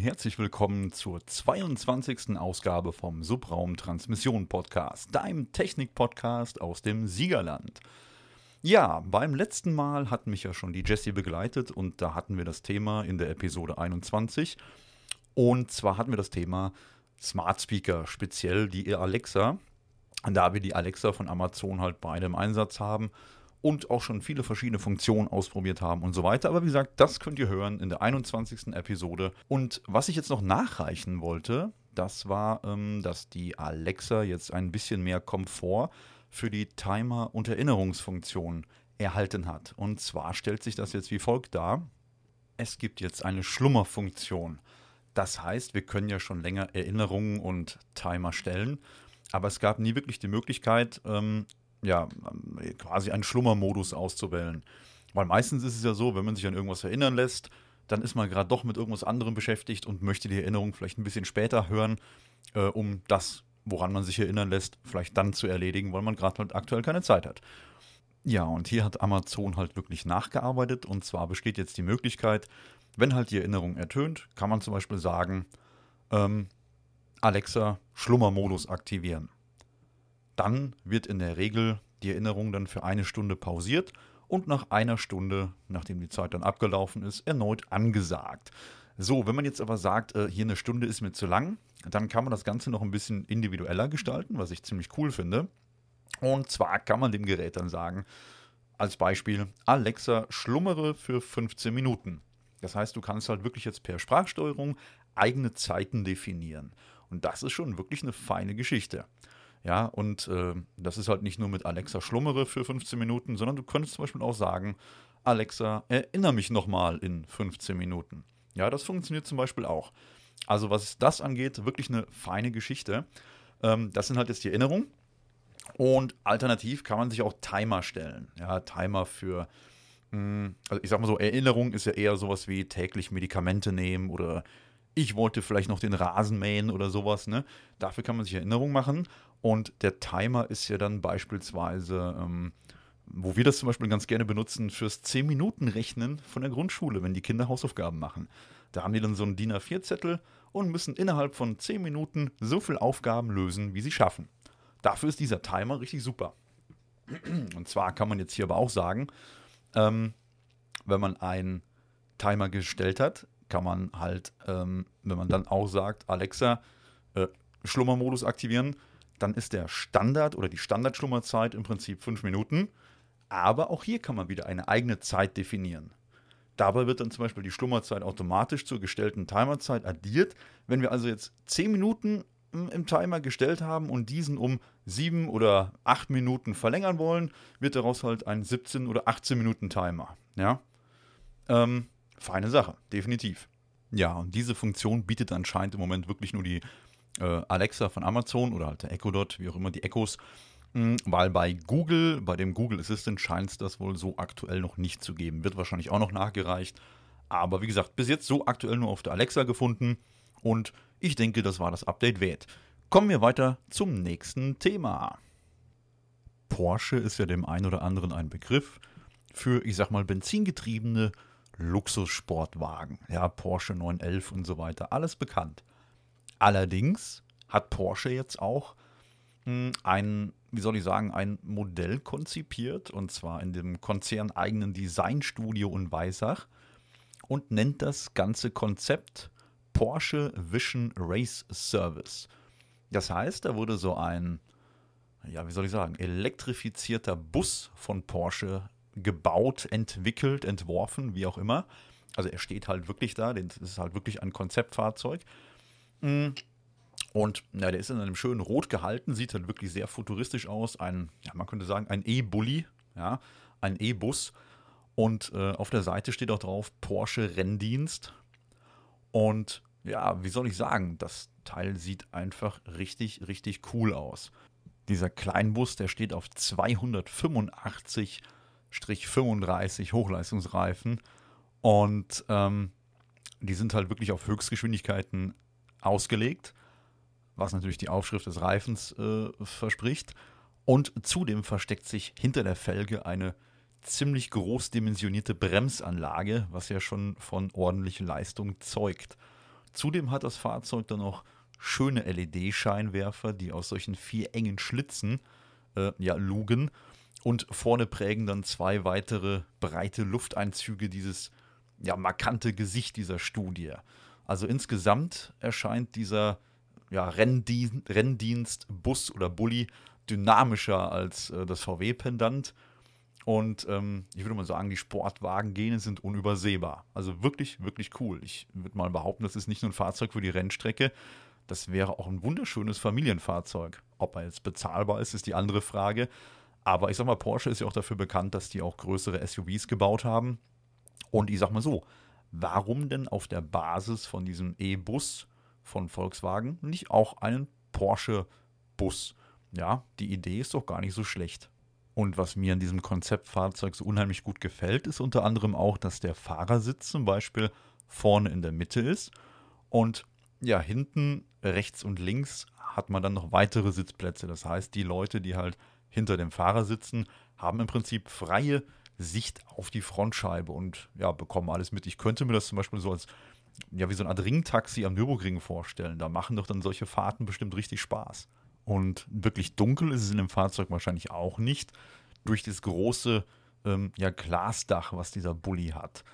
Herzlich willkommen zur 22. Ausgabe vom Subraum Transmission Podcast, deinem Technik-Podcast aus dem Siegerland. Ja, beim letzten Mal hat mich ja schon die Jessie begleitet und da hatten wir das Thema in der Episode 21. Und zwar hatten wir das Thema Smart Speaker, speziell die Alexa. Da wir die Alexa von Amazon halt beide im Einsatz haben und auch schon viele verschiedene Funktionen ausprobiert haben und so weiter. Aber wie gesagt, das könnt ihr hören in der 21. Episode. Und was ich jetzt noch nachreichen wollte, das war, ähm, dass die Alexa jetzt ein bisschen mehr Komfort für die Timer- und Erinnerungsfunktion erhalten hat. Und zwar stellt sich das jetzt wie folgt dar. Es gibt jetzt eine Schlummerfunktion. Das heißt, wir können ja schon länger Erinnerungen und Timer stellen, aber es gab nie wirklich die Möglichkeit, ähm, ja, quasi einen Schlummermodus auszuwählen. Weil meistens ist es ja so, wenn man sich an irgendwas erinnern lässt, dann ist man gerade doch mit irgendwas anderem beschäftigt und möchte die Erinnerung vielleicht ein bisschen später hören, äh, um das, woran man sich erinnern lässt, vielleicht dann zu erledigen, weil man gerade halt aktuell keine Zeit hat. Ja, und hier hat Amazon halt wirklich nachgearbeitet und zwar besteht jetzt die Möglichkeit, wenn halt die Erinnerung ertönt, kann man zum Beispiel sagen, ähm, Alexa, Schlummermodus aktivieren dann wird in der Regel die Erinnerung dann für eine Stunde pausiert und nach einer Stunde, nachdem die Zeit dann abgelaufen ist, erneut angesagt. So, wenn man jetzt aber sagt, äh, hier eine Stunde ist mir zu lang, dann kann man das Ganze noch ein bisschen individueller gestalten, was ich ziemlich cool finde. Und zwar kann man dem Gerät dann sagen, als Beispiel, Alexa, schlummere für 15 Minuten. Das heißt, du kannst halt wirklich jetzt per Sprachsteuerung eigene Zeiten definieren. Und das ist schon wirklich eine feine Geschichte. Ja, und äh, das ist halt nicht nur mit Alexa schlummere für 15 Minuten, sondern du könntest zum Beispiel auch sagen, Alexa, erinnere mich nochmal in 15 Minuten. Ja, das funktioniert zum Beispiel auch. Also was das angeht, wirklich eine feine Geschichte. Ähm, das sind halt jetzt die Erinnerungen. Und alternativ kann man sich auch Timer stellen. Ja, Timer für, mh, hm, also ich sag mal so, Erinnerung ist ja eher sowas wie täglich Medikamente nehmen oder ich wollte vielleicht noch den Rasen mähen oder sowas. Ne? Dafür kann man sich Erinnerung machen. Und der Timer ist ja dann beispielsweise, ähm, wo wir das zum Beispiel ganz gerne benutzen, fürs 10-Minuten-Rechnen von der Grundschule, wenn die Kinder Hausaufgaben machen. Da haben die dann so einen DIN A4-Zettel und müssen innerhalb von 10 Minuten so viele Aufgaben lösen, wie sie schaffen. Dafür ist dieser Timer richtig super. Und zwar kann man jetzt hier aber auch sagen, ähm, wenn man einen Timer gestellt hat, kann man halt, ähm, wenn man dann auch sagt, Alexa, äh, Schlummermodus aktivieren, dann ist der Standard oder die Standardschlummerzeit im Prinzip fünf Minuten. Aber auch hier kann man wieder eine eigene Zeit definieren. Dabei wird dann zum Beispiel die Schlummerzeit automatisch zur gestellten Timerzeit addiert. Wenn wir also jetzt zehn Minuten im Timer gestellt haben und diesen um sieben oder acht Minuten verlängern wollen, wird daraus halt ein 17 oder 18 Minuten Timer. Ja, ähm, feine Sache, definitiv. Ja, und diese Funktion bietet anscheinend im Moment wirklich nur die Alexa von Amazon oder halt der Echo Dot, wie auch immer die Echos. Hm, weil bei Google, bei dem Google Assistant scheint es das wohl so aktuell noch nicht zu geben. Wird wahrscheinlich auch noch nachgereicht. Aber wie gesagt, bis jetzt so aktuell nur auf der Alexa gefunden. Und ich denke, das war das Update wert. Kommen wir weiter zum nächsten Thema. Porsche ist ja dem einen oder anderen ein Begriff für, ich sag mal, benzingetriebene Luxussportwagen. Ja, Porsche 911 und so weiter. Alles bekannt. Allerdings hat Porsche jetzt auch hm, ein, wie soll ich sagen, ein Modell konzipiert und zwar in dem konzerneigenen Designstudio in Weissach und nennt das ganze Konzept Porsche Vision Race Service. Das heißt, da wurde so ein, ja, wie soll ich sagen, elektrifizierter Bus von Porsche gebaut, entwickelt, entworfen, wie auch immer. Also er steht halt wirklich da, das ist halt wirklich ein Konzeptfahrzeug. Mhm. Und ja, der ist in einem schönen Rot gehalten, sieht halt wirklich sehr futuristisch aus. Ein, ja, man könnte sagen, ein E-Bully, ja, ein E-Bus. Und äh, auf der Seite steht auch drauf Porsche Renndienst. Und ja, wie soll ich sagen, das Teil sieht einfach richtig, richtig cool aus. Dieser Kleinbus, der steht auf 285-35 Hochleistungsreifen. Und ähm, die sind halt wirklich auf Höchstgeschwindigkeiten ausgelegt, was natürlich die Aufschrift des Reifens äh, verspricht. Und zudem versteckt sich hinter der Felge eine ziemlich groß dimensionierte Bremsanlage, was ja schon von ordentlicher Leistung zeugt. Zudem hat das Fahrzeug dann noch schöne LED-Scheinwerfer, die aus solchen vier engen Schlitzen äh, ja, lugen. Und vorne prägen dann zwei weitere breite Lufteinzüge dieses ja, markante Gesicht dieser Studie. Also insgesamt erscheint dieser ja, Renndien Renndienst, Bus oder Bulli dynamischer als äh, das VW-Pendant. Und ähm, ich würde mal sagen, die Sportwagen-Gene sind unübersehbar. Also wirklich, wirklich cool. Ich würde mal behaupten, das ist nicht nur ein Fahrzeug für die Rennstrecke, das wäre auch ein wunderschönes Familienfahrzeug. Ob er jetzt bezahlbar ist, ist die andere Frage. Aber ich sag mal, Porsche ist ja auch dafür bekannt, dass die auch größere SUVs gebaut haben. Und ich sag mal so, warum denn auf der Basis von diesem E-Bus von Volkswagen nicht auch einen Porsche-Bus? Ja, die Idee ist doch gar nicht so schlecht. Und was mir an diesem Konzeptfahrzeug so unheimlich gut gefällt, ist unter anderem auch, dass der Fahrersitz zum Beispiel vorne in der Mitte ist und ja, hinten rechts und links hat man dann noch weitere Sitzplätze. Das heißt, die Leute, die halt hinter dem Fahrer sitzen, haben im Prinzip freie Sicht auf die Frontscheibe und ja, bekommen alles mit. Ich könnte mir das zum Beispiel so als, ja, wie so eine Art Ringtaxi am Nürburgring vorstellen. Da machen doch dann solche Fahrten bestimmt richtig Spaß. Und wirklich dunkel ist es in dem Fahrzeug wahrscheinlich auch nicht, durch das große ähm, ja, Glasdach, was dieser Bulli hat.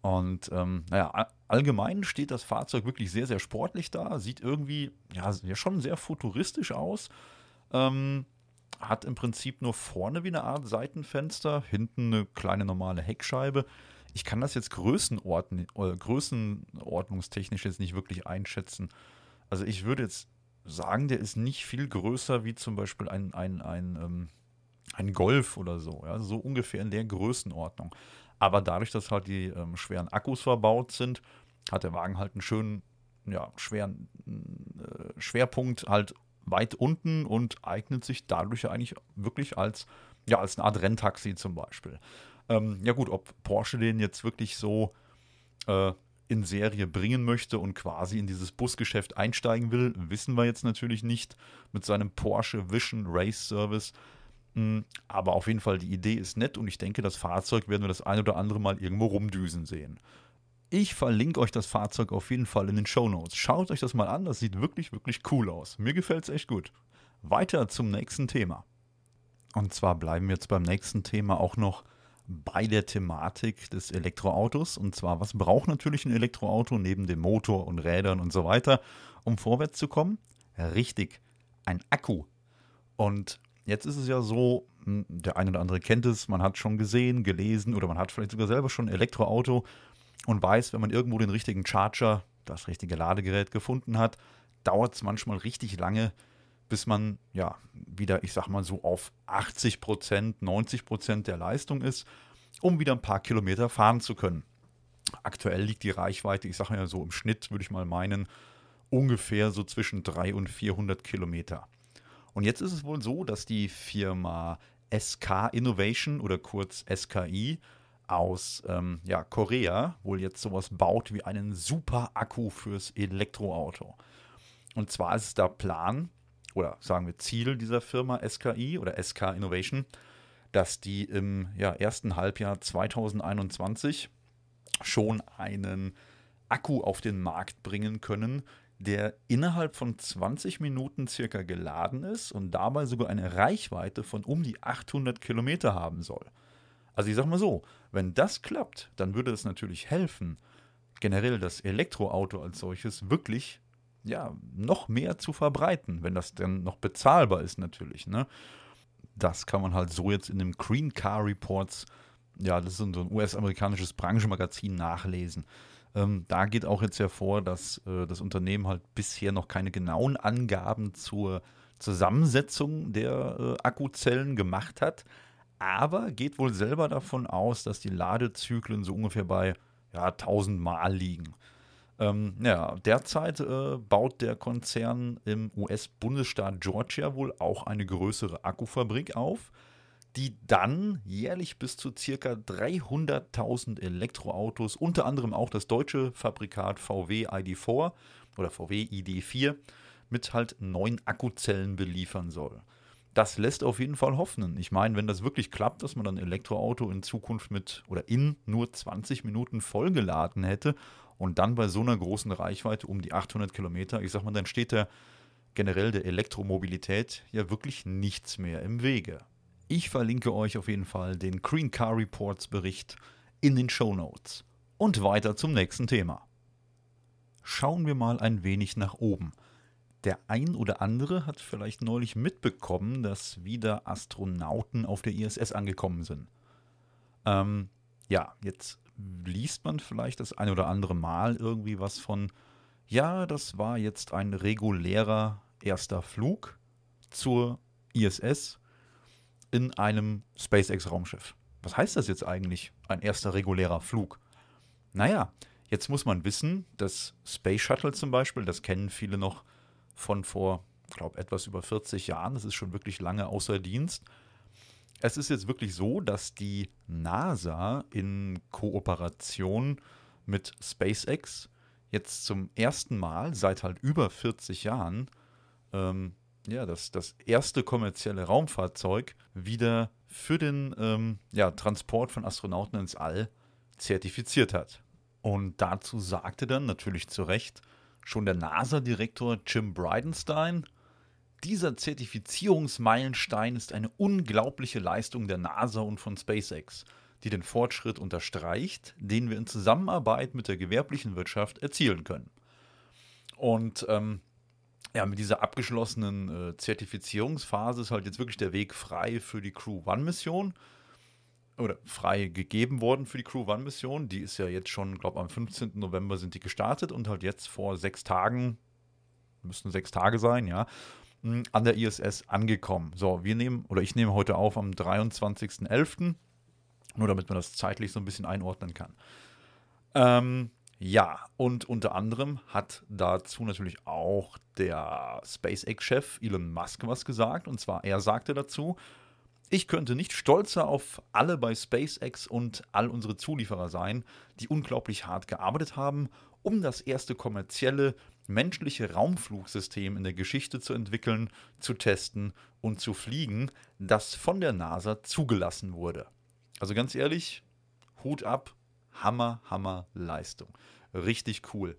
Und ähm, naja, allgemein steht das Fahrzeug wirklich sehr, sehr sportlich da. Sieht irgendwie ja, schon sehr futuristisch aus. Ähm, hat im Prinzip nur vorne wie eine Art Seitenfenster, hinten eine kleine normale Heckscheibe. Ich kann das jetzt Größenordn äh, größenordnungstechnisch jetzt nicht wirklich einschätzen. Also ich würde jetzt sagen, der ist nicht viel größer wie zum Beispiel ein, ein, ein, ähm, ein Golf oder so. Ja? So ungefähr in der Größenordnung. Aber dadurch, dass halt die ähm, schweren Akkus verbaut sind, hat der Wagen halt einen schönen, ja, schweren äh, Schwerpunkt halt weit unten und eignet sich dadurch eigentlich wirklich als, ja, als eine Art Renntaxi zum Beispiel. Ähm, ja gut, ob Porsche den jetzt wirklich so äh, in Serie bringen möchte und quasi in dieses Busgeschäft einsteigen will, wissen wir jetzt natürlich nicht mit seinem Porsche Vision Race Service. Hm, aber auf jeden Fall, die Idee ist nett und ich denke, das Fahrzeug werden wir das ein oder andere Mal irgendwo rumdüsen sehen. Ich verlinke euch das Fahrzeug auf jeden Fall in den Show Notes. Schaut euch das mal an, das sieht wirklich, wirklich cool aus. Mir gefällt es echt gut. Weiter zum nächsten Thema. Und zwar bleiben wir jetzt beim nächsten Thema auch noch bei der Thematik des Elektroautos. Und zwar, was braucht natürlich ein Elektroauto neben dem Motor und Rädern und so weiter, um vorwärts zu kommen? Richtig, ein Akku. Und jetzt ist es ja so, hm, der eine oder andere kennt es, man hat schon gesehen, gelesen oder man hat vielleicht sogar selber schon ein Elektroauto und weiß, wenn man irgendwo den richtigen Charger, das richtige Ladegerät gefunden hat, dauert es manchmal richtig lange, bis man ja wieder, ich sag mal so, auf 80 Prozent, 90 Prozent der Leistung ist, um wieder ein paar Kilometer fahren zu können. Aktuell liegt die Reichweite, ich sage ja so im Schnitt, würde ich mal meinen, ungefähr so zwischen 300 und 400 Kilometer. Und jetzt ist es wohl so, dass die Firma SK Innovation oder kurz SKI aus ähm, ja, Korea wohl jetzt sowas baut wie einen super Akku fürs Elektroauto. Und zwar ist es der Plan, oder sagen wir Ziel dieser Firma SKI oder SK Innovation, dass die im ja, ersten Halbjahr 2021 schon einen Akku auf den Markt bringen können, der innerhalb von 20 Minuten circa geladen ist und dabei sogar eine Reichweite von um die 800 Kilometer haben soll. Also ich sag mal so, wenn das klappt, dann würde es natürlich helfen, generell das Elektroauto als solches wirklich ja, noch mehr zu verbreiten, wenn das dann noch bezahlbar ist natürlich. Ne? Das kann man halt so jetzt in dem Green Car Reports, ja, das ist so ein US-amerikanisches Branchenmagazin, nachlesen. Ähm, da geht auch jetzt hervor, dass äh, das Unternehmen halt bisher noch keine genauen Angaben zur Zusammensetzung der äh, Akkuzellen gemacht hat, aber geht wohl selber davon aus, dass die Ladezyklen so ungefähr bei ja, 1000 Mal liegen. Ähm, ja, derzeit äh, baut der Konzern im US-Bundesstaat Georgia wohl auch eine größere Akkufabrik auf, die dann jährlich bis zu ca. 300.000 Elektroautos, unter anderem auch das deutsche Fabrikat VW ID4 oder VW ID4, mit halt neun Akkuzellen beliefern soll das lässt auf jeden Fall hoffen. Ich meine, wenn das wirklich klappt, dass man dann Elektroauto in Zukunft mit oder in nur 20 Minuten vollgeladen hätte Und dann bei so einer großen Reichweite um die 800 Kilometer, ich sag mal, dann steht der generell der Elektromobilität ja wirklich nichts mehr im Wege. Ich verlinke euch auf jeden Fall den Green Car Reports Bericht in den Show Notes. Und weiter zum nächsten Thema. Schauen wir mal ein wenig nach oben. Der ein oder andere hat vielleicht neulich mitbekommen, dass wieder Astronauten auf der ISS angekommen sind. Ähm, ja, jetzt liest man vielleicht das ein oder andere Mal irgendwie was von, ja, das war jetzt ein regulärer erster Flug zur ISS in einem SpaceX-Raumschiff. Was heißt das jetzt eigentlich, ein erster regulärer Flug? Naja, jetzt muss man wissen, das Space Shuttle zum Beispiel, das kennen viele noch von vor, glaube etwas über 40 Jahren, das ist schon wirklich lange außer Dienst. Es ist jetzt wirklich so, dass die NASA in Kooperation mit SpaceX jetzt zum ersten Mal seit halt über 40 Jahren ähm, ja, das, das erste kommerzielle Raumfahrzeug wieder für den ähm, ja, Transport von Astronauten ins All zertifiziert hat. Und dazu sagte dann natürlich zu Recht schon der NASA-Direktor Jim Bridenstine, dieser Zertifizierungsmeilenstein ist eine unglaubliche Leistung der NASA und von SpaceX, die den Fortschritt unterstreicht, den wir in Zusammenarbeit mit der gewerblichen Wirtschaft erzielen können. Und ähm, ja, mit dieser abgeschlossenen äh, Zertifizierungsphase ist halt jetzt wirklich der Weg frei für die Crew One-Mission. Oder frei gegeben worden für die Crew One-Mission. Die ist ja jetzt schon, glaube am 15. November sind die gestartet und halt jetzt vor sechs Tagen, müssten sechs Tage sein, ja, an der ISS angekommen. So, wir nehmen, oder ich nehme heute auf am 23.11., nur damit man das zeitlich so ein bisschen einordnen kann. Ähm, ja, und unter anderem hat dazu natürlich auch der SpaceX-Chef Elon Musk was gesagt. Und zwar, er sagte dazu, ich könnte nicht stolzer auf alle bei SpaceX und all unsere Zulieferer sein, die unglaublich hart gearbeitet haben, um das erste kommerzielle menschliche Raumflugsystem in der Geschichte zu entwickeln, zu testen und zu fliegen, das von der NASA zugelassen wurde. Also ganz ehrlich, Hut ab, Hammer, Hammer Leistung. Richtig cool.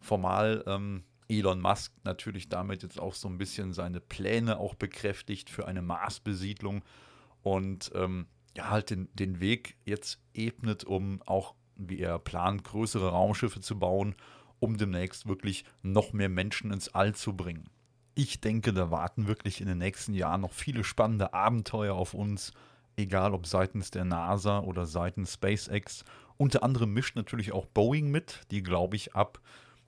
Formal ähm, Elon Musk natürlich damit jetzt auch so ein bisschen seine Pläne auch bekräftigt für eine Marsbesiedlung und ähm, ja, halt den, den Weg jetzt ebnet, um auch, wie er plant, größere Raumschiffe zu bauen, um demnächst wirklich noch mehr Menschen ins All zu bringen. Ich denke, da warten wirklich in den nächsten Jahren noch viele spannende Abenteuer auf uns, egal ob seitens der NASA oder seitens SpaceX. Unter anderem mischt natürlich auch Boeing mit, die glaube ich ab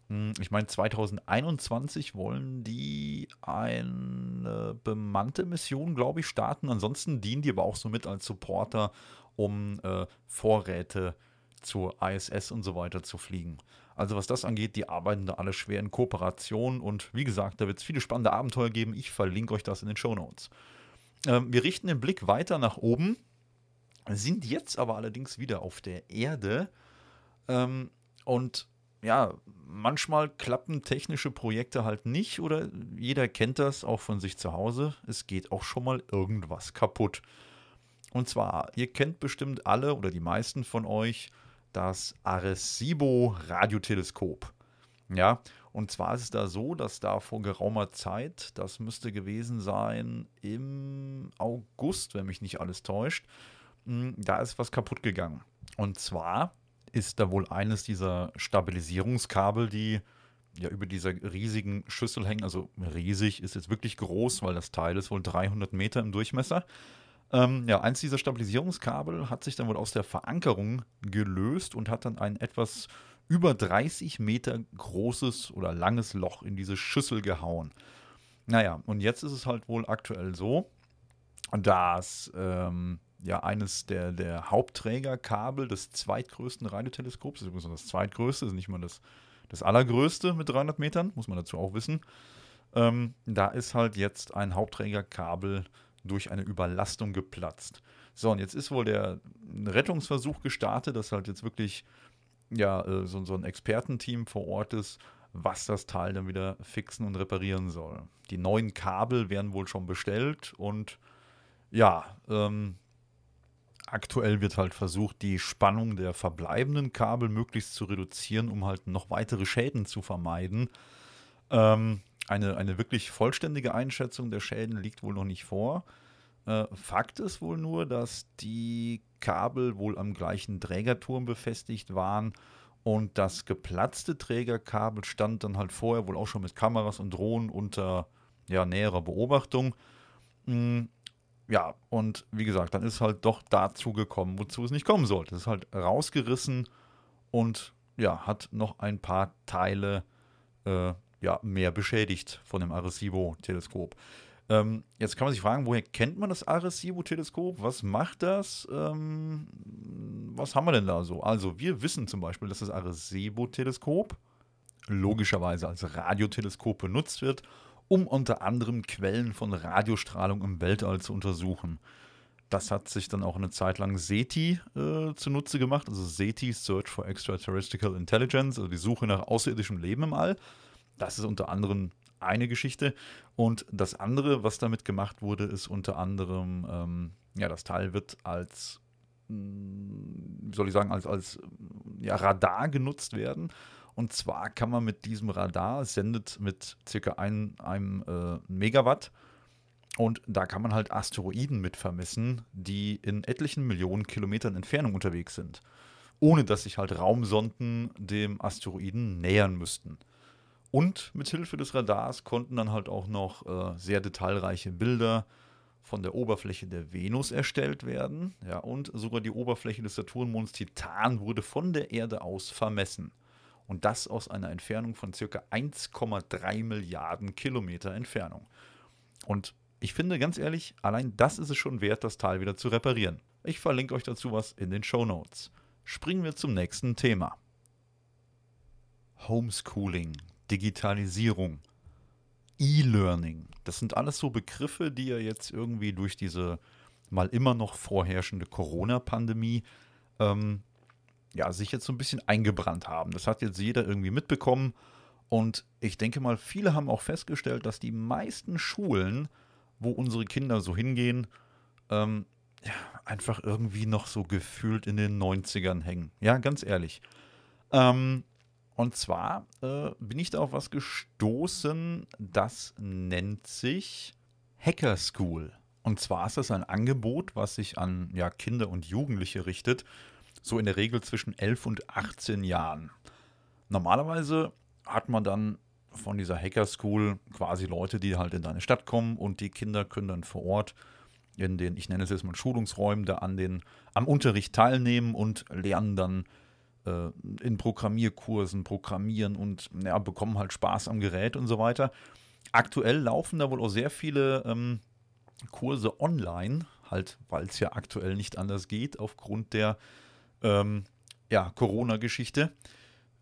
ich meine, 2021 wollen die eine bemannte Mission, glaube ich, starten. Ansonsten dienen die aber auch so mit als Supporter, um äh, Vorräte zur ISS und so weiter zu fliegen. Also was das angeht, die arbeiten da alle schwer in Kooperation und wie gesagt, da wird es viele spannende Abenteuer geben. Ich verlinke euch das in den Show Notes. Ähm, wir richten den Blick weiter nach oben, sind jetzt aber allerdings wieder auf der Erde ähm, und ja, manchmal klappen technische Projekte halt nicht oder jeder kennt das auch von sich zu Hause. Es geht auch schon mal irgendwas kaputt. Und zwar, ihr kennt bestimmt alle oder die meisten von euch das Arecibo Radioteleskop. Ja, und zwar ist es da so, dass da vor geraumer Zeit, das müsste gewesen sein im August, wenn mich nicht alles täuscht, hm, da ist was kaputt gegangen. Und zwar ist da wohl eines dieser Stabilisierungskabel, die ja über dieser riesigen Schüssel hängen. Also riesig ist jetzt wirklich groß, weil das Teil ist wohl 300 Meter im Durchmesser. Ähm, ja, eins dieser Stabilisierungskabel hat sich dann wohl aus der Verankerung gelöst und hat dann ein etwas über 30 Meter großes oder langes Loch in diese Schüssel gehauen. Naja, und jetzt ist es halt wohl aktuell so, dass ähm, ja eines der, der Hauptträgerkabel des zweitgrößten Radioteleskops, das ist übrigens das zweitgrößte, ist nicht mal das, das allergrößte mit 300 Metern, muss man dazu auch wissen. Ähm, da ist halt jetzt ein Hauptträgerkabel durch eine Überlastung geplatzt. So, und jetzt ist wohl der Rettungsversuch gestartet, dass halt jetzt wirklich ja, äh, so, so ein Expertenteam vor Ort ist, was das Teil dann wieder fixen und reparieren soll. Die neuen Kabel werden wohl schon bestellt und ja, ähm, aktuell wird halt versucht, die Spannung der verbleibenden Kabel möglichst zu reduzieren, um halt noch weitere Schäden zu vermeiden. Ähm, eine, eine wirklich vollständige Einschätzung der Schäden liegt wohl noch nicht vor. Äh, Fakt ist wohl nur, dass die Kabel wohl am gleichen Trägerturm befestigt waren und das geplatzte Trägerkabel stand dann halt vorher wohl auch schon mit Kameras und Drohnen unter ja, näherer Beobachtung. Hm, ja, und wie gesagt, dann ist halt doch dazu gekommen, wozu es nicht kommen sollte. Es ist halt rausgerissen und ja, hat noch ein paar Teile äh, ja, mehr beschädigt von dem Arecibo-Teleskop. Ähm, jetzt kann man sich fragen, woher kennt man das Arecibo-Teleskop? Was macht das? Ähm, was haben wir denn da so? Also, wir wissen zum Beispiel, dass das Arecibo-Teleskop logischerweise als Radioteleskop benutzt wird, um unter anderem Quellen von Radiostrahlung im Weltall zu untersuchen. Das hat sich dann auch eine Zeit lang SETI äh, zunutze gemacht, also SETI, Search for Extraterrestrial Intelligence, also die Suche nach außerirdischem Leben im All. Das ist unter anderem eine Geschichte. Und das andere, was damit gemacht wurde, ist unter anderem, ähm, ja, das Teil wird als, hm, wie soll ich sagen, als, als ja, Radar genutzt werden. Und zwar kann man mit diesem Radar, sendet mit circa ein, einem äh, Megawatt, und da kann man halt Asteroiden mit vermessen, die in etlichen Millionen Kilometern Entfernung unterwegs sind. Ohne dass sich halt Raumsonden dem Asteroiden nähern müssten. Und mit Hilfe des Radars konnten dann halt auch noch äh, sehr detailreiche Bilder von der Oberfläche der Venus erstellt werden. Ja, und sogar die Oberfläche des Saturnmonds Titan wurde von der Erde aus vermessen. Und das aus einer Entfernung von ca. 1,3 Milliarden Kilometer Entfernung. Und ich finde ganz ehrlich, allein das ist es schon wert, das Teil wieder zu reparieren. Ich verlinke euch dazu was in den Show Notes. Springen wir zum nächsten Thema. Homeschooling. Digitalisierung, E-Learning. Das sind alles so Begriffe, die ja jetzt irgendwie durch diese mal immer noch vorherrschende Corona-Pandemie ähm, ja, sich jetzt so ein bisschen eingebrannt haben. Das hat jetzt jeder irgendwie mitbekommen. Und ich denke mal, viele haben auch festgestellt, dass die meisten Schulen, wo unsere Kinder so hingehen, ähm, ja, einfach irgendwie noch so gefühlt in den 90ern hängen. Ja, ganz ehrlich. Ähm, und zwar äh, bin ich da auf was gestoßen, das nennt sich Hacker School. Und zwar ist das ein Angebot, was sich an ja, Kinder und Jugendliche richtet, so in der Regel zwischen 11 und 18 Jahren. Normalerweise hat man dann von dieser Hacker School quasi Leute, die halt in deine Stadt kommen und die Kinder können dann vor Ort in den, ich nenne es jetzt mal Schulungsräumen, da an den, am Unterricht teilnehmen und lernen dann äh, in Programmierkursen programmieren und ja, bekommen halt Spaß am Gerät und so weiter. Aktuell laufen da wohl auch sehr viele ähm, Kurse online, halt, weil es ja aktuell nicht anders geht, aufgrund der ähm, ja, Corona-Geschichte.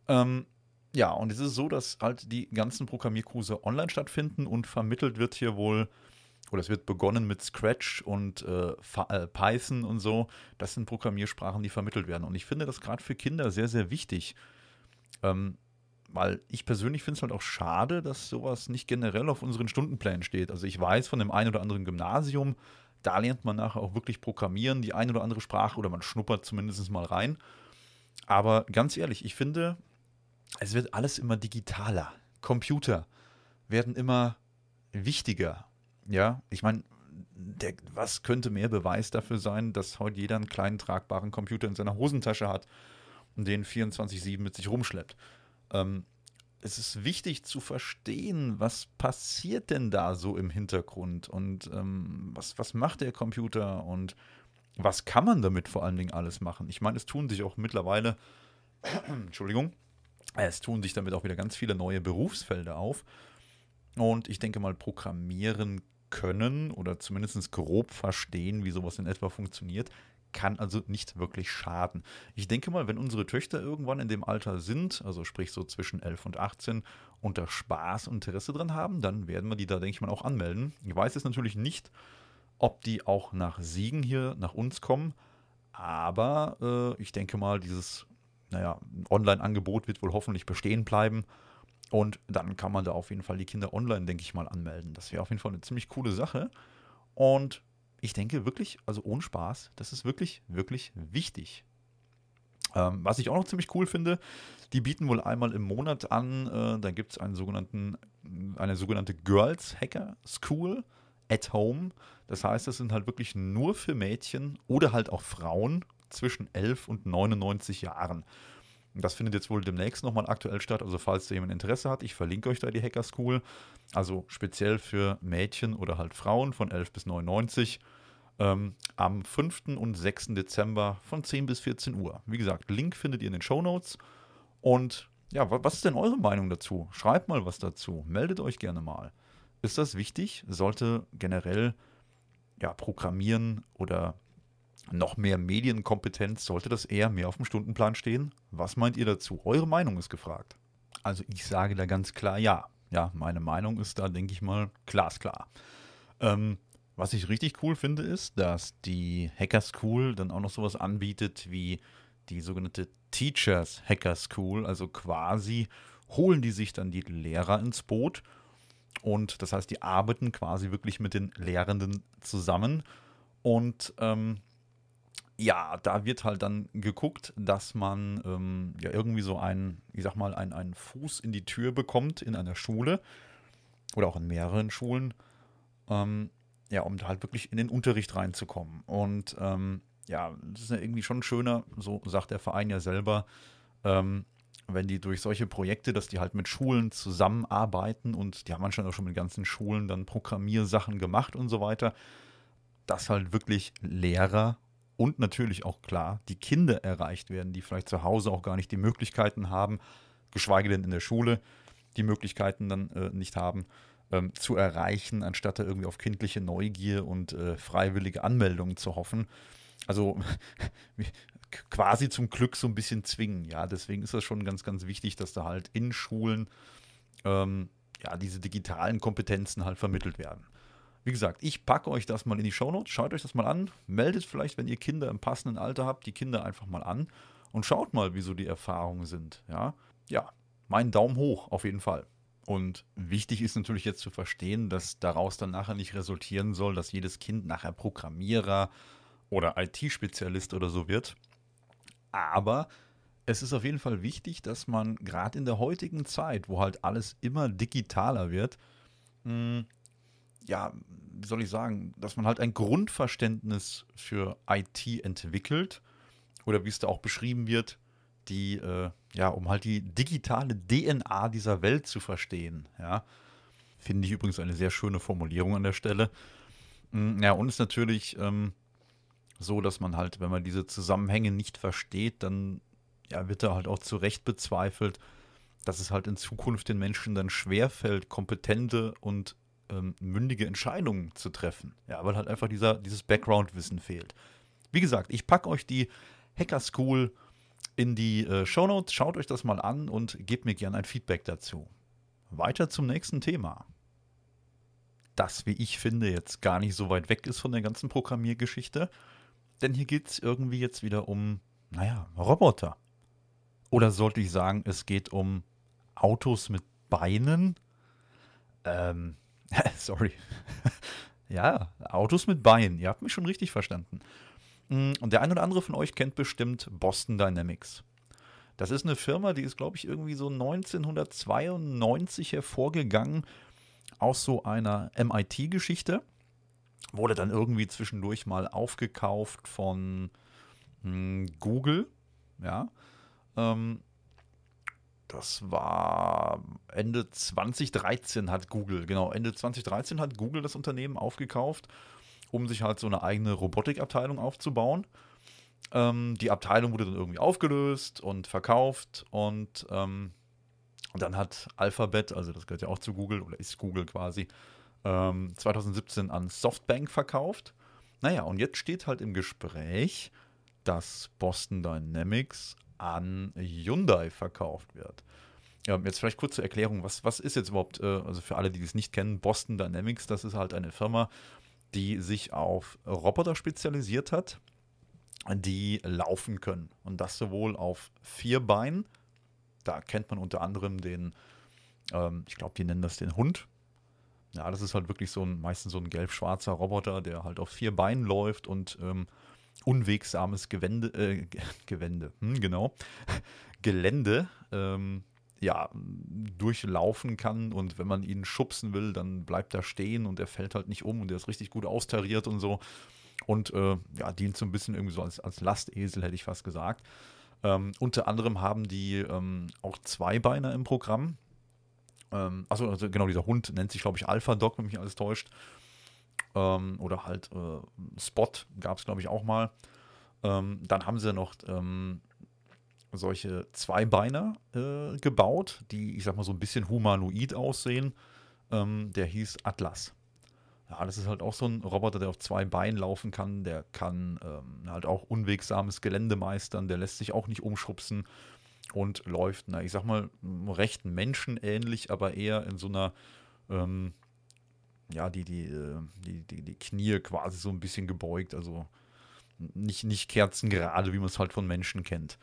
Ähm, ja, und es ist so, dass halt die ganzen Programmierkurse online stattfinden und vermittelt wird hier wohl oder es wird begonnen mit Scratch und äh, äh, Python und so. Das sind Programmiersprachen, die vermittelt werden. Und ich finde das gerade für Kinder sehr, sehr wichtig. Ähm, weil ich persönlich finde es halt auch schade, dass sowas nicht generell auf unseren Stundenplänen steht. Also ich weiß von dem einen oder anderen Gymnasium, da lernt man nachher auch wirklich programmieren, die eine oder andere Sprache oder man schnuppert zumindest mal rein. Aber ganz ehrlich, ich finde, es wird alles immer digitaler. Computer werden immer wichtiger. Ja, ich meine, was könnte mehr Beweis dafür sein, dass heute jeder einen kleinen tragbaren Computer in seiner Hosentasche hat und den 24-7 mit sich rumschleppt? Ähm, es ist wichtig zu verstehen, was passiert denn da so im Hintergrund und ähm, was, was macht der Computer und was kann man damit vor allen Dingen alles machen? Ich meine, es tun sich auch mittlerweile, Entschuldigung, es tun sich damit auch wieder ganz viele neue Berufsfelder auf. Und ich denke mal, Programmieren können oder zumindest grob verstehen, wie sowas in etwa funktioniert, kann also nicht wirklich schaden. Ich denke mal, wenn unsere Töchter irgendwann in dem Alter sind, also sprich so zwischen 11 und 18, und da Spaß und Interesse dran haben, dann werden wir die da, denke ich mal, auch anmelden. Ich weiß jetzt natürlich nicht, ob die auch nach Siegen hier nach uns kommen, aber äh, ich denke mal, dieses naja, Online-Angebot wird wohl hoffentlich bestehen bleiben. Und dann kann man da auf jeden Fall die Kinder online, denke ich mal, anmelden. Das wäre auf jeden Fall eine ziemlich coole Sache. Und ich denke wirklich, also ohne Spaß, das ist wirklich, wirklich wichtig. Ähm, was ich auch noch ziemlich cool finde, die bieten wohl einmal im Monat an, äh, da gibt es einen sogenannten, eine sogenannte Girls Hacker School at Home. Das heißt, das sind halt wirklich nur für Mädchen oder halt auch Frauen zwischen 11 und 99 Jahren. Das findet jetzt wohl demnächst nochmal aktuell statt. Also falls da jemand Interesse hat, ich verlinke euch da die Hacker School. Also speziell für Mädchen oder halt Frauen von 11 bis 99. Ähm, am 5. und 6. Dezember von 10 bis 14 Uhr. Wie gesagt, Link findet ihr in den Show Notes. Und ja, was ist denn eure Meinung dazu? Schreibt mal was dazu. Meldet euch gerne mal. Ist das wichtig? Sollte generell ja, Programmieren oder noch mehr Medienkompetenz, sollte das eher mehr auf dem Stundenplan stehen? Was meint ihr dazu? Eure Meinung ist gefragt. Also ich sage da ganz klar ja. Ja, meine Meinung ist da, denke ich mal, glasklar. Ähm, was ich richtig cool finde, ist, dass die Hacker School dann auch noch sowas anbietet wie die sogenannte Teachers Hacker School. Also quasi holen die sich dann die Lehrer ins Boot. Und das heißt, die arbeiten quasi wirklich mit den Lehrenden zusammen. Und ähm, ja, da wird halt dann geguckt, dass man ähm, ja irgendwie so einen, ich sag mal, einen, einen Fuß in die Tür bekommt in einer Schule oder auch in mehreren Schulen, ähm, ja, um da halt wirklich in den Unterricht reinzukommen. Und ähm, ja, das ist ja irgendwie schon schöner, so sagt der Verein ja selber, ähm, wenn die durch solche Projekte, dass die halt mit Schulen zusammenarbeiten und die haben anscheinend auch schon mit ganzen Schulen dann Programmiersachen gemacht und so weiter, dass halt wirklich Lehrer und natürlich auch klar die Kinder erreicht werden, die vielleicht zu Hause auch gar nicht die Möglichkeiten haben, geschweige denn in der Schule die Möglichkeiten dann äh, nicht haben, ähm, zu erreichen, anstatt da irgendwie auf kindliche Neugier und äh, freiwillige Anmeldungen zu hoffen. Also quasi zum Glück so ein bisschen zwingen, ja. Deswegen ist das schon ganz, ganz wichtig, dass da halt in Schulen ähm, ja, diese digitalen Kompetenzen halt vermittelt werden. Wie gesagt, ich packe euch das mal in die Shownotes, schaut euch das mal an, meldet vielleicht, wenn ihr Kinder im passenden Alter habt, die Kinder einfach mal an und schaut mal, wieso die Erfahrungen sind. Ja, ja, mein Daumen hoch auf jeden Fall. Und wichtig ist natürlich jetzt zu verstehen, dass daraus dann nachher nicht resultieren soll, dass jedes Kind nachher Programmierer oder IT-Spezialist oder so wird. Aber es ist auf jeden Fall wichtig, dass man gerade in der heutigen Zeit, wo halt alles immer digitaler wird, hm, ja, wie soll ich sagen, dass man halt ein Grundverständnis für IT entwickelt oder wie es da auch beschrieben wird, die, äh, ja, um halt die digitale DNA dieser Welt zu verstehen, ja. Finde ich übrigens eine sehr schöne Formulierung an der Stelle. Hm, ja, und ist natürlich ähm, so, dass man halt, wenn man diese Zusammenhänge nicht versteht, dann ja, wird da halt auch zu Recht bezweifelt, dass es halt in Zukunft den Menschen dann schwerfällt, kompetente und ähm, mündige Entscheidungen zu treffen. Ja, weil halt einfach dieser, dieses Background-Wissen fehlt. Wie gesagt, ich packe euch die Hacker School in die äh, Show. Schaut euch das mal an und gebt mir gerne ein Feedback dazu. Weiter zum nächsten Thema. Das, wie ich finde, jetzt gar nicht so weit weg ist von der ganzen Programmiergeschichte. Denn hier geht es irgendwie jetzt wieder um, naja, Roboter. Oder sollte ich sagen, es geht um Autos mit Beinen? Ähm, Sorry. ja, Autos mit Beinen. Ihr habt mich schon richtig verstanden. Mm, und der ein oder andere von euch kennt bestimmt Boston Dynamics. Das ist eine Firma, die ist, glaube ich, irgendwie so 1992 hervorgegangen aus so einer MIT-Geschichte. Wurde dann irgendwie zwischendurch mal aufgekauft von mh, hm, Google. Ja. Ähm, das war Ende 2013 hat Google, genau, Ende 2013 hat Google das Unternehmen aufgekauft, um sich halt so eine eigene Robotikabteilung aufzubauen. Ähm, die Abteilung wurde dann irgendwie aufgelöst und verkauft und ähm, dann hat Alphabet, also das gehört ja auch zu Google oder ist Google quasi, ähm, 2017 an Softbank verkauft. Naja, und jetzt steht halt im Gespräch, dass Boston Dynamics an Hyundai verkauft wird. Ja, jetzt vielleicht kurz zur Erklärung, was, was ist jetzt überhaupt, äh, also für alle, die es nicht kennen, Boston Dynamics, das ist halt eine Firma, die sich auf Roboter spezialisiert hat, die laufen können. Und das sowohl auf vier Beinen, da kennt man unter anderem den, ähm, ich glaube, die nennen das den Hund. Ja, das ist halt wirklich so ein, meistens so ein gelb-schwarzer Roboter, der halt auf vier Beinen läuft und ähm, unwegsames Gewende, äh, Gewende, hm, genau, Gelände, ähm, ja, durchlaufen kann und wenn man ihn schubsen will, dann bleibt er stehen und er fällt halt nicht um und er ist richtig gut austariert und so. Und äh, ja, dient so ein bisschen irgendwie so als, als Lastesel, hätte ich fast gesagt. Ähm, unter anderem haben die ähm, auch Zweibeiner im Programm. Ähm, achso, also genau, dieser Hund nennt sich, glaube ich, Alpha Dog, wenn mich alles täuscht. Ähm, oder halt äh, Spot gab es, glaube ich, auch mal. Ähm, dann haben sie noch ähm, solche Zweibeiner äh, gebaut, die, ich sag mal, so ein bisschen humanoid aussehen. Ähm, der hieß Atlas. Ja, das ist halt auch so ein Roboter, der auf zwei Beinen laufen kann. Der kann ähm, halt auch unwegsames Gelände meistern. Der lässt sich auch nicht umschubsen und läuft, na, ich sag mal, recht menschenähnlich, aber eher in so einer, ähm, ja, die, die, äh, die, die, die Knie quasi so ein bisschen gebeugt. Also nicht, nicht kerzengerade, wie man es halt von Menschen kennt.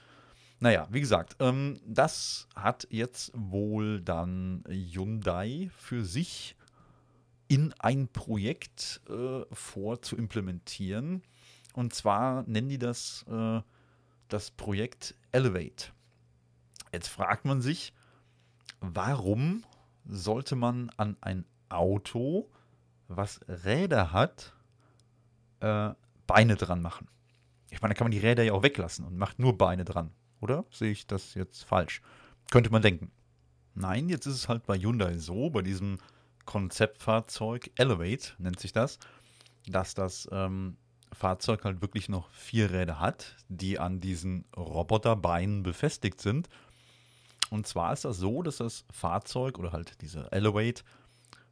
Naja, wie gesagt, ähm, das hat jetzt wohl dann Hyundai für sich in ein Projekt äh, vor zu implementieren. Und zwar nennen die das äh, das Projekt Elevate. Jetzt fragt man sich, warum sollte man an ein Auto, was Räder hat, äh, Beine dran machen? Ich meine, da kann man die Räder ja auch weglassen und macht nur Beine dran. Oder sehe ich das jetzt falsch? Könnte man denken. Nein, jetzt ist es halt bei Hyundai so, bei diesem Konzeptfahrzeug Elevate nennt sich das, dass das ähm, Fahrzeug halt wirklich noch vier Räder hat, die an diesen Roboterbeinen befestigt sind. Und zwar ist das so, dass das Fahrzeug oder halt diese Elevate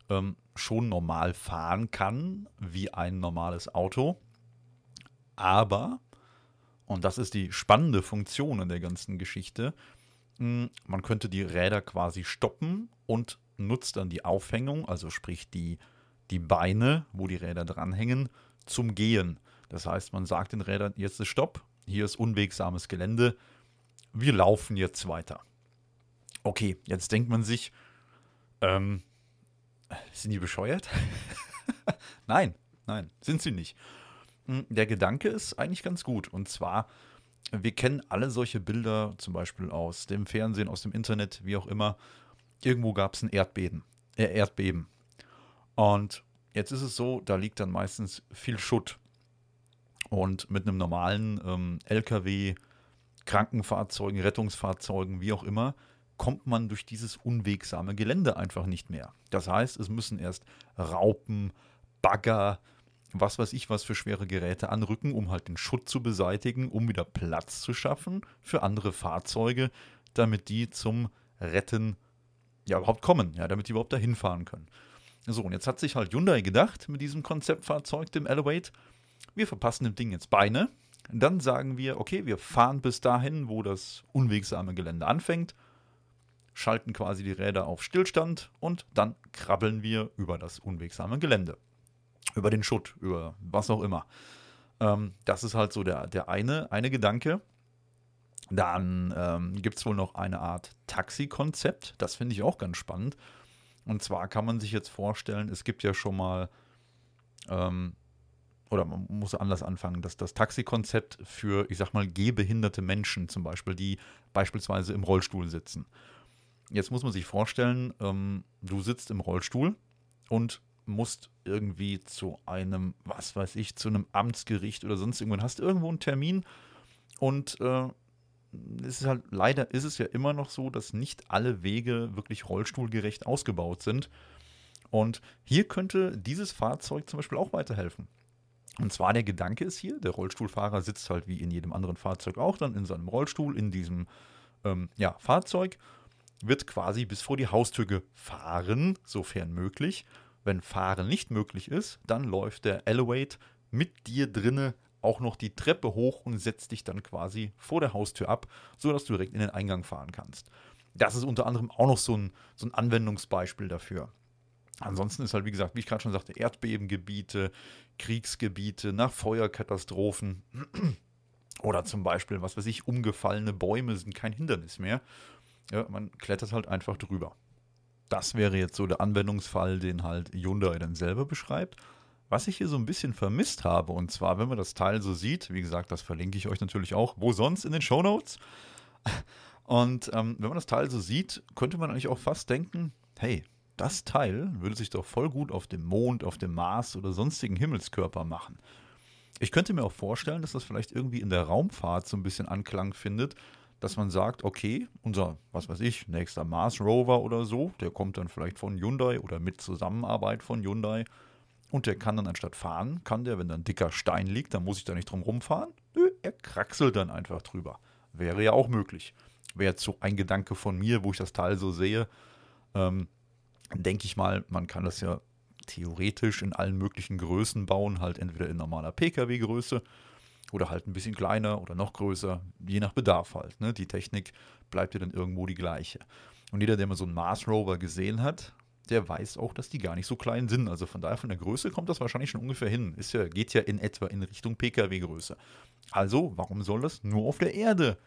ähm, schon normal fahren kann, wie ein normales Auto. Aber und das ist die spannende Funktion in der ganzen Geschichte. Hm, man könnte die Räder quasi stoppen und nutzt dann die Aufhängung, also sprich die, die Beine, wo die Räder dranhängen, zum Gehen. Das heißt, man sagt den Rädern, jetzt ist Stopp, hier ist unwegsames Gelände, wir laufen jetzt weiter. Okay, jetzt denkt man sich, ähm, sind die bescheuert? nein, nein, sind sie nicht. Hm, der Gedanke ist eigentlich ganz gut. Und zwar, wir kennen alle solche Bilder, zum Beispiel aus dem Fernsehen, aus dem Internet, wie auch immer. Irgendwo gab es ein Erdbeben. Äh, Erdbeben. Und jetzt ist es so, da liegt dann meistens viel Schutt. Und mit einem normalen ähm, LKW, Krankenfahrzeugen, Rettungsfahrzeugen, wie auch immer, kommt man durch dieses unwegsame Gelände einfach nicht mehr. Das heißt, es müssen erst Raupen, Bagger, was weiß ich was für schwere Geräte anrücken, um halt den Schutt zu beseitigen, um wieder Platz zu schaffen für andere Fahrzeuge, damit die zum Retten ja überhaupt kommen, ja, damit die überhaupt dahin fahren können. So, und jetzt hat sich halt Hyundai gedacht mit diesem Konzeptfahrzeug, dem Elevate, wir verpassen dem Ding jetzt Beine. Dann sagen wir, okay, wir fahren bis dahin, wo das unwegsame Gelände anfängt, schalten quasi die Räder auf Stillstand und dann krabbeln wir über das unwegsame Gelände über den Schutt, über was auch immer. Ähm, das ist halt so der, der eine, eine Gedanke. Dann ähm, gibt es wohl noch eine Art Taxi-Konzept. Das finde ich auch ganz spannend. Und zwar kann man sich jetzt vorstellen, es gibt ja schon mal, ähm, oder man muss anders anfangen, dass das Taxi-Konzept für, ich sag mal, gehbehinderte Menschen zum Beispiel, die beispielsweise im Rollstuhl sitzen. Jetzt muss man sich vorstellen, ähm, du sitzt im Rollstuhl und musst irgendwie zu einem, was weiß ich, zu einem Amtsgericht oder sonst irgendwann, hast irgendwo einen Termin und äh, es ist halt, leider ist es ja immer noch so, dass nicht alle Wege wirklich rollstuhlgerecht ausgebaut sind. Und hier könnte dieses Fahrzeug zum Beispiel auch weiterhelfen. Und zwar der Gedanke ist hier, der Rollstuhlfahrer sitzt halt wie in jedem anderen Fahrzeug auch dann in seinem Rollstuhl, in diesem ähm, ja, Fahrzeug, wird quasi bis vor die Haustür gefahren, sofern möglich. Wenn Fahren nicht möglich ist, dann läuft der Elevate mit dir drinne auch noch die Treppe hoch und setzt dich dann quasi vor der Haustür ab, sodass du direkt in den Eingang fahren kannst. Das ist unter anderem auch noch so ein, so ein Anwendungsbeispiel dafür. Ansonsten ist halt, wie gesagt, wie ich gerade schon sagte, Erdbebengebiete, Kriegsgebiete, nach Feuerkatastrophen oder zum Beispiel, was weiß ich, umgefallene Bäume sind kein Hindernis mehr. Ja, man klettert halt einfach drüber. Das wäre jetzt so der Anwendungsfall, den halt Hyundai dann selber beschreibt. Was ich hier so ein bisschen vermisst habe, und zwar, wenn man das Teil so sieht, wie gesagt, das verlinke ich euch natürlich auch, wo sonst in den Show Notes. Und ähm, wenn man das Teil so sieht, könnte man eigentlich auch fast denken, hey, das Teil würde sich doch voll gut auf dem Mond, auf dem Mars oder sonstigen Himmelskörper machen. Ich könnte mir auch vorstellen, dass das vielleicht irgendwie in der Raumfahrt so ein bisschen Anklang findet, dass man sagt, okay, unser, was weiß ich, nächster Mars Rover oder so, der kommt dann vielleicht von Hyundai oder mit Zusammenarbeit von Hyundai und der kann dann anstatt fahren, kann der, wenn da ein dicker Stein liegt, dann muss ich da nicht drum rumfahren. Nö, er kraxelt dann einfach drüber. Wäre ja auch möglich. Wäre jetzt so ein Gedanke von mir, wo ich das Teil so sehe. Ähm, denke ich mal, man kann das ja theoretisch in allen möglichen Größen bauen, halt entweder in normaler Pkw-Größe oder halt ein bisschen kleiner oder noch größer, je nach Bedarf halt. Ne? Die Technik bleibt ja dann irgendwo die gleiche. Und jeder, der mal so einen Mars Rover gesehen hat, der weiß auch, dass die gar nicht so klein sind. Also von daher von der Größe kommt das wahrscheinlich schon ungefähr hin. Ist ja, geht ja in etwa in Richtung Pkw-Größe. Also, warum soll das nur auf der Erde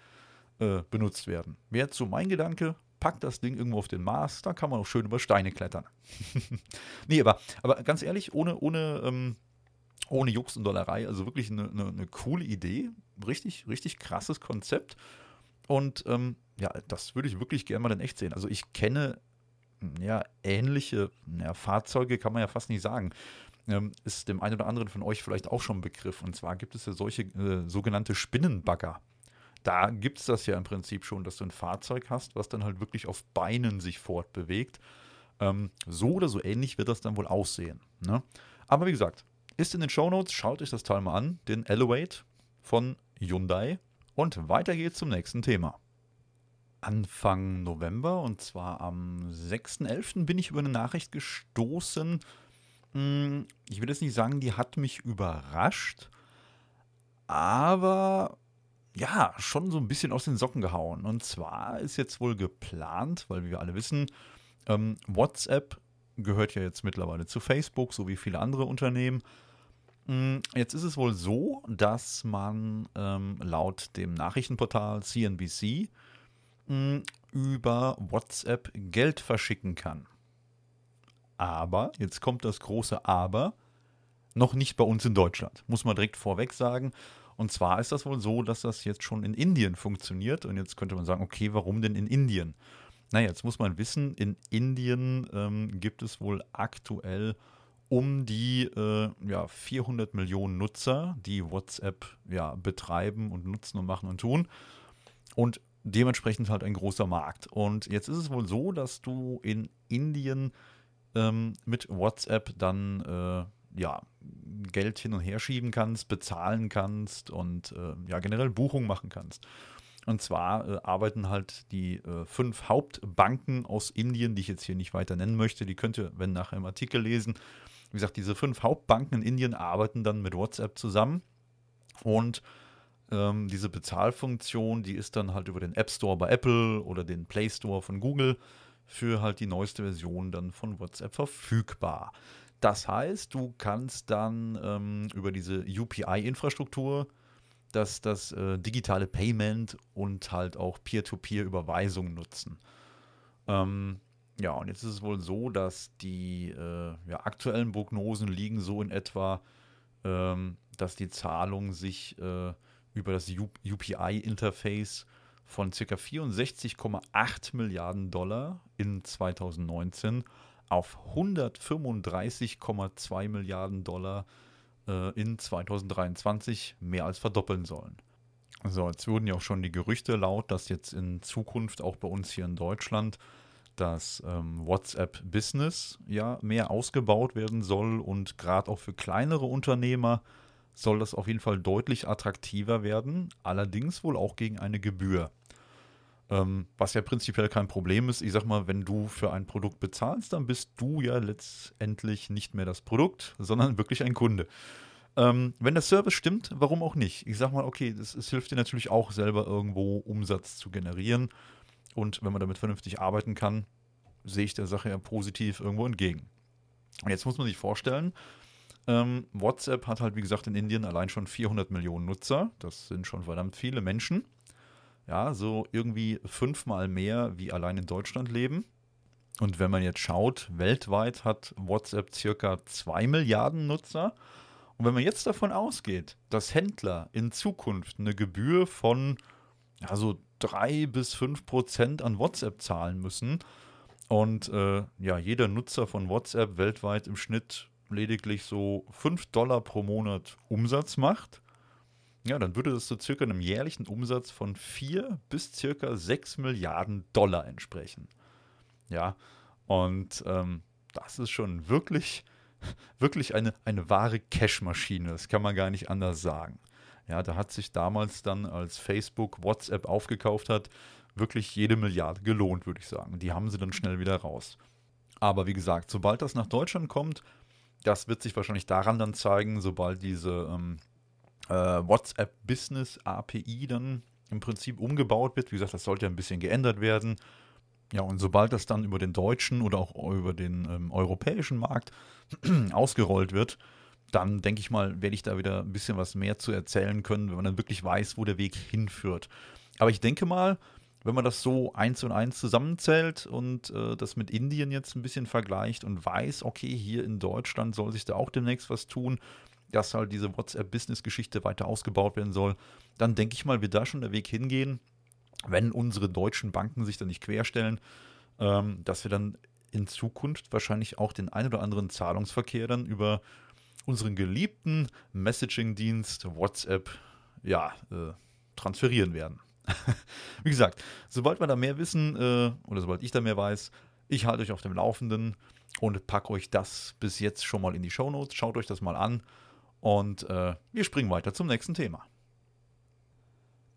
äh, benutzt werden? Wäre jetzt so mein Gedanke, packt das Ding irgendwo auf den Mars, dann kann man auch schön über Steine klettern. nee, aber, aber ganz ehrlich, ohne, ohne, ähm, ohne Jux und Dollerei, also wirklich eine, eine, eine, coole Idee, richtig, richtig krasses Konzept. Und ähm, ja, das würde ich wirklich gerne mal in echt sehen. Also ich kenne ja ähnliche ja, Fahrzeuge, kann man ja fast nicht sagen. Ähm, ist dem einen oder anderen von euch vielleicht auch schon ein Begriff. Und zwar gibt es ja solche äh, sogenannte Spinnenbagger da gibt es das ja im Prinzip schon, dass du ein Fahrzeug hast, was dann halt wirklich auf Beinen sich fortbewegt. Ähm, so oder so ähnlich wird das dann wohl aussehen. Ne? Aber wie gesagt, ist in den Show Notes, schaut euch das Teil mal an, den Elevate von Hyundai. Und weiter geht's zum nächsten Thema. Anfang November, und zwar am 6.11. bin ich über eine Nachricht gestoßen. Hm, ich will jetzt nicht sagen, die hat mich überrascht, aber ja, schon so ein bisschen aus den Socken gehauen. Und zwar ist jetzt wohl geplant, weil wir alle wissen, ähm, WhatsApp gehört ja jetzt mittlerweile zu Facebook, so wie viele andere Unternehmen. Mm, jetzt ist es wohl so, dass man ähm, laut dem Nachrichtenportal CNBC mh, mm, über WhatsApp Geld verschicken kann. Aber, jetzt kommt das große Aber, noch nicht bei uns in Deutschland. Muss man direkt vorweg sagen. Und zwar ist das wohl so, dass das jetzt schon in Indien funktioniert. Und jetzt könnte man sagen, okay, warum denn in Indien? Naja, jetzt muss man wissen, in Indien ähm, gibt es wohl aktuell um die äh, ja, 400 Millionen Nutzer, die WhatsApp ja, betreiben und nutzen und machen und tun. Und dementsprechend halt ein großer Markt. Und jetzt ist es wohl so, dass du in Indien ähm, mit WhatsApp dann äh, ja, Geld hin und her schieben kannst, bezahlen kannst und äh, ja, generell Buchungen machen kannst. Und zwar äh, arbeiten halt die äh, fünf Hauptbanken aus Indien, die ich jetzt hier nicht weiter nennen möchte, die könnt ihr, wenn nachher im Artikel lesen. Wie gesagt, diese fünf Hauptbanken in Indien arbeiten dann mit WhatsApp zusammen und ähm, diese Bezahlfunktion, die ist dann halt über den App Store bei Apple oder den Play Store von Google für halt die neueste Version dann von WhatsApp verfügbar. Das heißt, du kannst dann ähm, über diese UPI-Infrastruktur das, das äh, digitale Payment und halt auch Peer-to-Peer-Überweisung nutzen. Ähm, ja, und jetzt ist es wohl so, dass die äh, ja, aktuellen Prognosen liegen so in etwa, ähm, dass die Zahlung sich äh, über das UPI-Interface von ca. 64,8 Milliarden Dollar in 2019 auf 135,2 Milliarden Dollar äh, in 2023 mehr als verdoppeln sollen. So, jetzt wurden ja auch schon die Gerüchte laut, dass jetzt in Zukunft auch bei uns hier in Deutschland das ähm, WhatsApp Business ja mehr ausgebaut werden soll und gerade auch für kleinere Unternehmer soll das auf jeden Fall deutlich attraktiver werden, allerdings wohl auch gegen eine Gebühr. Ähm, was ja prinzipiell kein Problem ist. Ich sag mal, wenn du für ein Produkt bezahlst, dann bist du ja letztendlich nicht mehr das Produkt, sondern wirklich ein Kunde. Ähm, wenn der Service stimmt, warum auch nicht? Ich sag mal, okay, es hilft dir natürlich auch selber irgendwo Umsatz zu generieren. Und wenn man damit vernünftig arbeiten kann, sehe ich der Sache ja positiv irgendwo entgegen. Jetzt muss man sich vorstellen, ähm, WhatsApp hat halt, wie gesagt, in Indien allein schon 400 Millionen Nutzer. Das sind schon verdammt viele Menschen. Ja, so irgendwie fünfmal mehr wie allein in Deutschland leben. Und wenn man jetzt schaut, weltweit hat WhatsApp circa 2 Milliarden Nutzer. Und wenn man jetzt davon ausgeht, dass Händler in Zukunft eine Gebühr von so 3 bis 5 Prozent an WhatsApp zahlen müssen und äh, ja, jeder Nutzer von WhatsApp weltweit im Schnitt lediglich so 5 Dollar pro Monat Umsatz macht, ja, dann würde das so circa einem jährlichen Umsatz von 4 bis circa 6 Milliarden Dollar entsprechen. Ja, und ähm, das ist schon wirklich, wirklich eine, eine wahre Cash-Maschine. Das kann man gar nicht anders sagen. Ja, da hat sich damals dann, als Facebook WhatsApp aufgekauft hat, wirklich jede Milliarde gelohnt, würde ich sagen. Die haben sie dann schnell wieder raus. Aber wie gesagt, sobald das nach Deutschland kommt, das wird sich wahrscheinlich daran dann zeigen, sobald diese ähm, äh, WhatsApp Business API dann im Prinzip umgebaut wird. Wie gesagt, das sollte ja ein bisschen geändert werden. Ja, und sobald das dann über den deutschen oder auch über den ähm, europäischen Markt ausgerollt wird, dann denke ich mal, werde ich da wieder ein bisschen was mehr zu erzählen können, wenn man dann wirklich weiß, wo der Weg hinführt. Aber ich denke mal, wenn man das so eins und eins zusammenzählt und äh, das mit Indien jetzt ein bisschen vergleicht und weiß, okay, hier in Deutschland soll sich da auch demnächst was tun, dass halt diese WhatsApp-Business-Geschichte weiter ausgebaut werden soll, dann denke ich mal, wird da schon der Weg hingehen, wenn unsere deutschen Banken sich da nicht querstellen, ähm, dass wir dann in Zukunft wahrscheinlich auch den ein oder anderen Zahlungsverkehr dann über unseren geliebten Messaging-Dienst WhatsApp ja, äh, transferieren werden. Wie gesagt, sobald wir da mehr wissen äh, oder sobald ich da mehr weiß, ich halte euch auf dem Laufenden und packe euch das bis jetzt schon mal in die Show Notes. Schaut euch das mal an und äh, wir springen weiter zum nächsten Thema.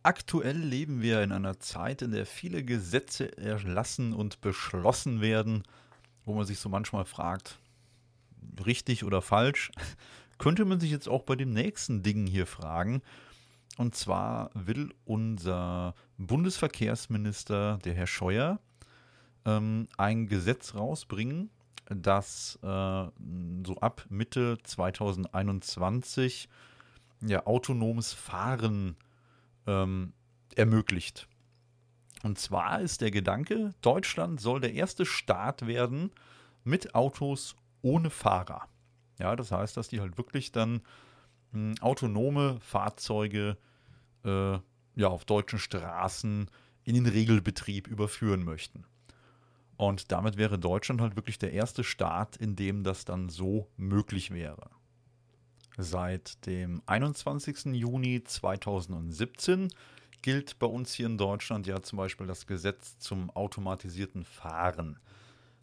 Aktuell leben wir in einer Zeit, in der viele Gesetze erlassen und beschlossen werden, wo man sich so manchmal fragt, richtig oder falsch, könnte man sich jetzt auch bei dem nächsten Ding hier fragen. Und zwar will unser Bundesverkehrsminister, der Herr Scheuer, ähm, ein Gesetz rausbringen, das äh, so ab Mitte 2021 ja, autonomes Fahren ähm, ermöglicht. Und zwar ist der Gedanke, Deutschland soll der erste Staat werden mit Autos ohne Fahrer. Ja, das heißt, dass die halt wirklich dann hm, autonome Fahrzeuge äh, ja, auf deutschen Straßen in den Regelbetrieb überführen möchten. Und damit wäre Deutschland halt wirklich der erste Staat, in dem das dann so möglich wäre. Seit dem 21. Juni 2017 gilt bei uns hier in Deutschland ja zum Beispiel das Gesetz zum automatisierten Fahren.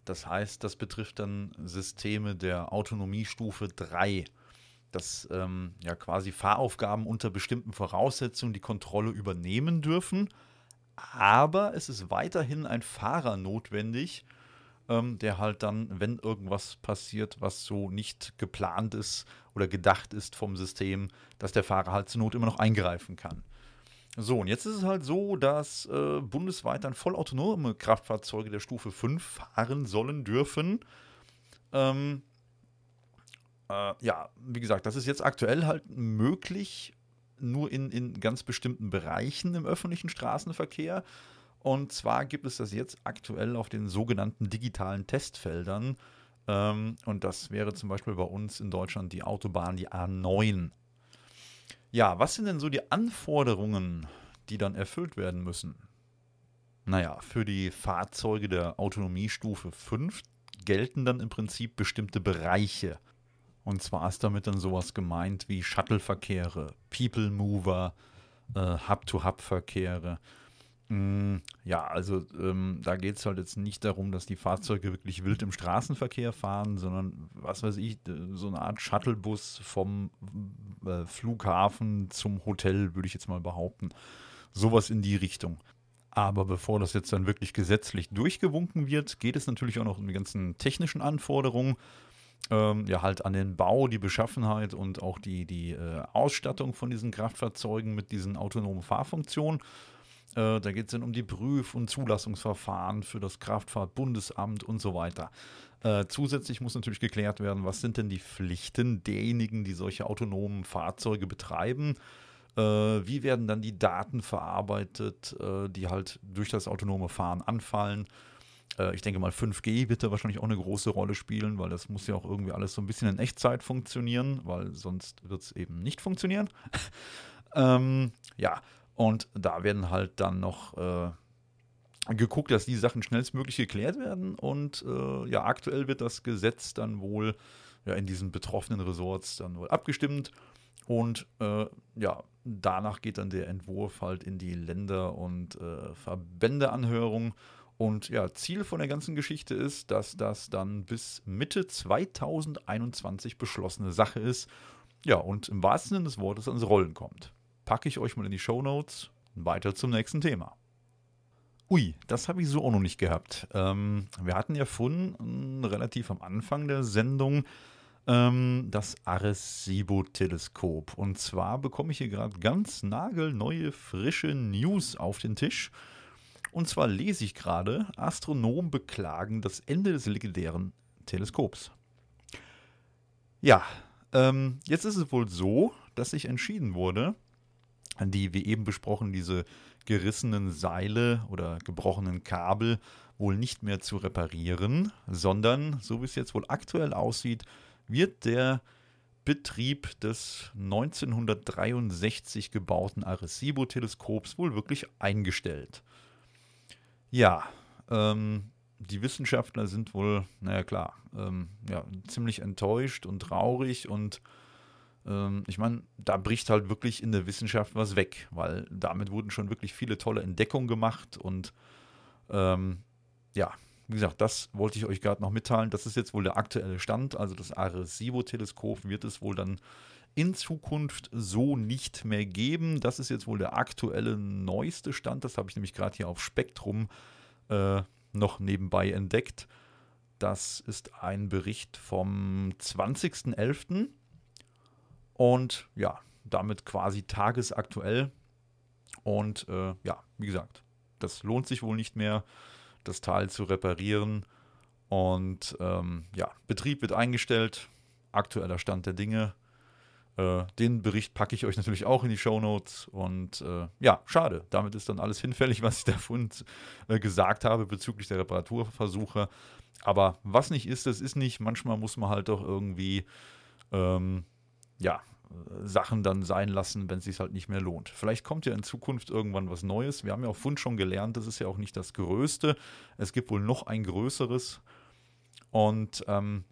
Das heißt, das betrifft dann Systeme der Autonomiestufe 3, dass ähm, ja quasi Fahraufgaben unter bestimmten Voraussetzungen die Kontrolle übernehmen dürfen aber es ist weiterhin ein Fahrer notwendig, ähm, der halt dann, wenn irgendwas passiert, was so nicht geplant ist oder gedacht ist vom System, dass der Fahrer halt zur Not immer noch eingreifen kann. So, und jetzt ist es halt so, dass äh, bundesweit dann vollautonome Kraftfahrzeuge der Stufe 5 fahren sollen dürfen. Ähm, äh, ja, wie gesagt, das ist jetzt aktuell halt möglich nur in, in ganz bestimmten Bereichen im öffentlichen Straßenverkehr. Und zwar gibt es das jetzt aktuell auf den sogenannten digitalen Testfeldern. Ähm, und das wäre zum Beispiel bei uns in Deutschland die Autobahn, die A9. Ja, was sind denn so die Anforderungen, die dann erfüllt werden müssen? Naja, für die Fahrzeuge der Autonomiestufe 5 gelten dann im Prinzip bestimmte Bereiche. Und zwar ist damit dann sowas gemeint wie Shuttle-Verkehre, People Mover, äh, Hub-to-Hub-Verkehre. Mm, ja, also ähm, da geht es halt jetzt nicht darum, dass die Fahrzeuge wirklich wild im Straßenverkehr fahren, sondern was weiß ich, so eine Art Shuttlebus vom äh, Flughafen zum Hotel, würde ich jetzt mal behaupten. Sowas in die Richtung. Aber bevor das jetzt dann wirklich gesetzlich durchgewunken wird, geht es natürlich auch noch um die ganzen technischen Anforderungen ähm, ja halt an den Bau, die Beschaffenheit und auch die, die äh, Ausstattung von diesen Kraftfahrzeugen mit diesen autonomen Fahrfunktionen. Äh, da geht es dann um die Prüf- und Zulassungsverfahren für das Kraftfahrtbundesamt und so weiter. Äh, zusätzlich muss natürlich geklärt werden, was sind denn die Pflichten derjenigen, die solche autonomen Fahrzeuge betreiben. Äh, wie werden dann die Daten verarbeitet, äh, die halt durch das autonome Fahren anfallen? Äh, ich denke mal, 5G wird da wahrscheinlich auch eine große Rolle spielen, weil das muss ja auch irgendwie alles so ein bisschen in Echtzeit funktionieren, weil sonst wird es eben nicht funktionieren. ähm, ja, und da werden halt dann noch äh, geguckt, dass die Sachen schnellstmöglich geklärt werden. Und äh, ja, aktuell wird das Gesetz dann wohl ja, in diesen betroffenen Resorts dann wohl abgestimmt. Und äh, ja, danach geht dann der Entwurf halt in die Länder- und äh, Verbändeanhörung. Und ja, Ziel von der ganzen Geschichte ist, dass das dann bis Mitte 2021 beschlossene Sache ist. Ja, und im wahrsten Sinne des Wortes ans Rollen kommt. Packe ich euch mal in die Show Notes. Weiter zum nächsten Thema. Ui, das habe ich so auch noch nicht gehabt. Ähm, wir hatten ja vorhin relativ am Anfang der Sendung ähm, das Arecibo-Teleskop. Und zwar bekomme ich hier gerade ganz nagelneue, frische News auf den Tisch. Und zwar lese ich gerade, Astronomen beklagen das Ende des legendären Teleskops. Ja, ähm, jetzt ist es wohl so, dass sich entschieden wurde, die, wie eben besprochen, diese gerissenen Seile oder gebrochenen Kabel wohl nicht mehr zu reparieren, sondern, so wie es jetzt wohl aktuell aussieht, wird der Betrieb des 1963 gebauten Arecibo-Teleskops wohl wirklich eingestellt. Ja, ähm, die Wissenschaftler sind wohl, naja klar, ähm, ja, ziemlich enttäuscht und traurig und ähm, ich meine, da bricht halt wirklich in der Wissenschaft was weg, weil damit wurden schon wirklich viele tolle Entdeckungen gemacht und ähm, ja, wie gesagt, das wollte ich euch gerade noch mitteilen. Das ist jetzt wohl der aktuelle Stand. Also das Arecibo-Teleskop wird es wohl dann in Zukunft so nicht mehr geben. Das ist jetzt wohl der aktuelle neueste Stand. Das habe ich nämlich gerade hier auf Spektrum äh, noch nebenbei entdeckt. Das ist ein Bericht vom 20.11. Und ja, damit quasi tagesaktuell. Und äh, ja, wie gesagt, das lohnt sich wohl nicht mehr das Teil zu reparieren. Und ähm, ja, Betrieb wird eingestellt, aktueller Stand der Dinge. Äh, den Bericht packe ich euch natürlich auch in die Show Notes. Und äh, ja, schade. Damit ist dann alles hinfällig, was ich davon äh, gesagt habe bezüglich der Reparaturversuche. Aber was nicht ist, das ist nicht. Manchmal muss man halt doch irgendwie ähm, ja, Sachen dann sein lassen, wenn es sich halt nicht mehr lohnt. Vielleicht kommt ja in Zukunft irgendwann was Neues. Wir haben ja auf Fund schon gelernt, das ist ja auch nicht das Größte. Es gibt wohl noch ein größeres. Und ähm,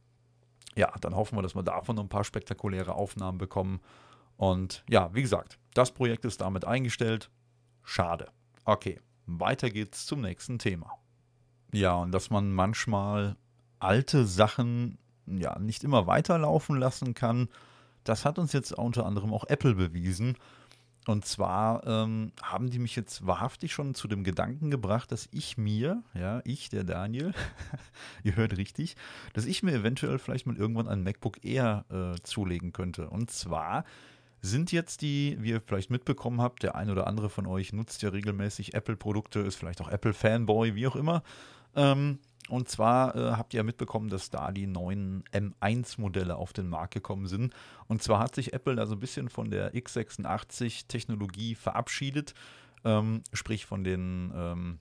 ja, dann hoffen wir, dass wir davon ein paar spektakuläre Aufnahmen bekommen. Und ja, wie gesagt, das Projekt ist damit eingestellt. Schade. Okay, weiter geht's zum nächsten Thema. Ja, und dass man manchmal alte Sachen ja nicht immer weiterlaufen lassen kann das hat uns jetzt unter anderem auch Apple bewiesen. Und zwar ähm, haben die mich jetzt wahrhaftig schon zu dem Gedanken gebracht, dass ich mir, ja, ich, der Daniel, ihr hört richtig, dass ich mir eventuell vielleicht mal irgendwann ein MacBook Air äh, zulegen könnte. Und zwar sind jetzt die, wie ihr vielleicht mitbekommen habt, der ein oder andere von euch nutzt ja regelmäßig Apple-Produkte, ist vielleicht auch Apple-Fanboy, wie auch immer. Ähm, und zwar äh, habt ihr ja mitbekommen, dass da die neuen M1-Modelle auf den Markt gekommen sind. Und zwar hat sich Apple da so ein bisschen von der x86-Technologie verabschiedet, ähm, sprich von den, ähm,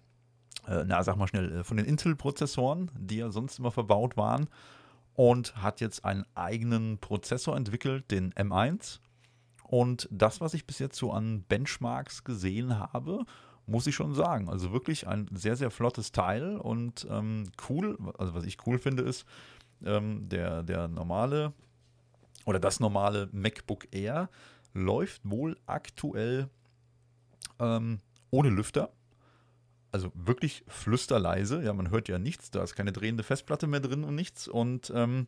äh, na sag mal schnell, äh, von den Intel-Prozessoren, die ja sonst immer verbaut waren. Und hat jetzt einen eigenen Prozessor entwickelt, den M1. Und das, was ich bis jetzt so an Benchmarks gesehen habe, muss ich schon sagen. Also wirklich ein sehr, sehr flottes Teil und ähm, cool. Also was ich cool finde ist, ähm, der, der normale oder das normale MacBook Air läuft wohl aktuell ähm, ohne Lüfter. Also wirklich flüsterleise. Ja, man hört ja nichts. Da ist keine drehende Festplatte mehr drin und nichts. Und ähm,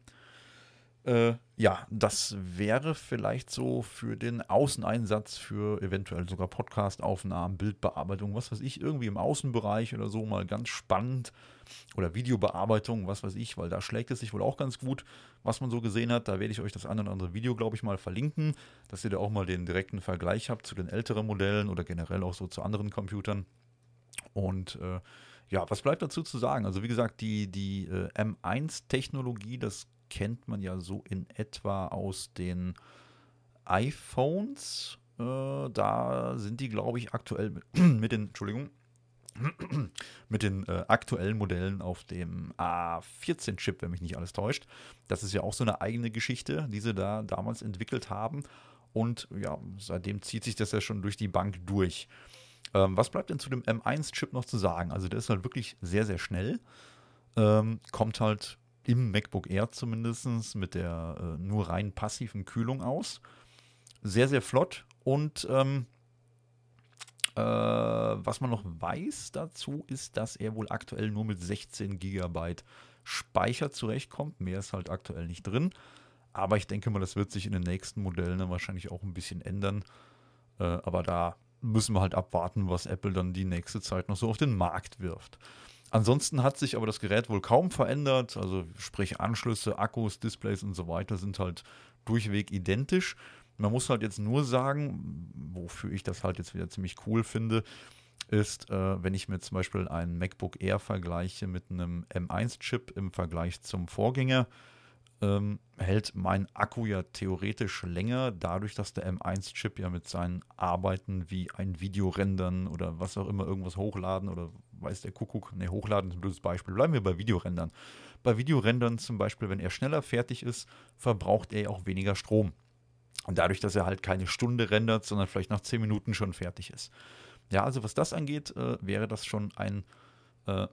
äh, ja, das wäre vielleicht so für den Außeneinsatz, für eventuell sogar Podcast-Aufnahmen, Bildbearbeitung, was weiß ich, irgendwie im Außenbereich oder so mal ganz spannend. Oder Videobearbeitung, was weiß ich, weil da schlägt es sich wohl auch ganz gut, was man so gesehen hat. Da werde ich euch das eine oder andere Video, glaube ich, mal verlinken, dass ihr da auch mal den direkten Vergleich habt zu den älteren Modellen oder generell auch so zu anderen Computern. Und äh, ja, was bleibt dazu zu sagen? Also wie gesagt, die, die äh, M1-Technologie, das kennt man ja so in etwa aus den iPhones. Äh, da sind die, glaube ich, aktuell mit, mit den, Entschuldigung, mit den äh, aktuellen Modellen auf dem A14-Chip, wenn mich nicht alles täuscht. Das ist ja auch so eine eigene Geschichte, die sie da damals entwickelt haben. Und ja, seitdem zieht sich das ja schon durch die Bank durch. Ähm, was bleibt denn zu dem M1-Chip noch zu sagen? Also der ist halt wirklich sehr, sehr schnell. Ähm, kommt halt im MacBook Air zumindest mit der äh, nur rein passiven Kühlung aus. Sehr, sehr flott und ähm, äh, was man noch weiß dazu ist, dass er wohl aktuell nur mit 16 GB Speicher zurechtkommt. Mehr ist halt aktuell nicht drin. Aber ich denke mal, das wird sich in den nächsten Modellen dann wahrscheinlich auch ein bisschen ändern. Äh, aber da müssen wir halt abwarten, was Apple dann die nächste Zeit noch so auf den Markt wirft. Ansonsten hat sich aber das Gerät wohl kaum verändert. Also sprich Anschlüsse, Akkus, Displays und so weiter sind halt durchweg identisch. Man muss halt jetzt nur sagen, wofür ich das halt jetzt wieder ziemlich cool finde, ist, äh, wenn ich mir zum Beispiel einen MacBook Air vergleiche mit einem M1-Chip im Vergleich zum Vorgänger, ähm, hält mein Akku ja theoretisch länger, dadurch, dass der M1-Chip ja mit seinen Arbeiten wie ein Video rendern oder was auch immer, irgendwas hochladen oder weiß der Kuckuck, ne, hochladen ist ein blödes Beispiel. Bleiben wir bei Videorendern. Bei Videorendern zum Beispiel, wenn er schneller fertig ist, verbraucht er auch weniger Strom. Und dadurch, dass er halt keine Stunde rendert, sondern vielleicht nach 10 Minuten schon fertig ist. Ja, also was das angeht, äh, wäre das schon ein äh,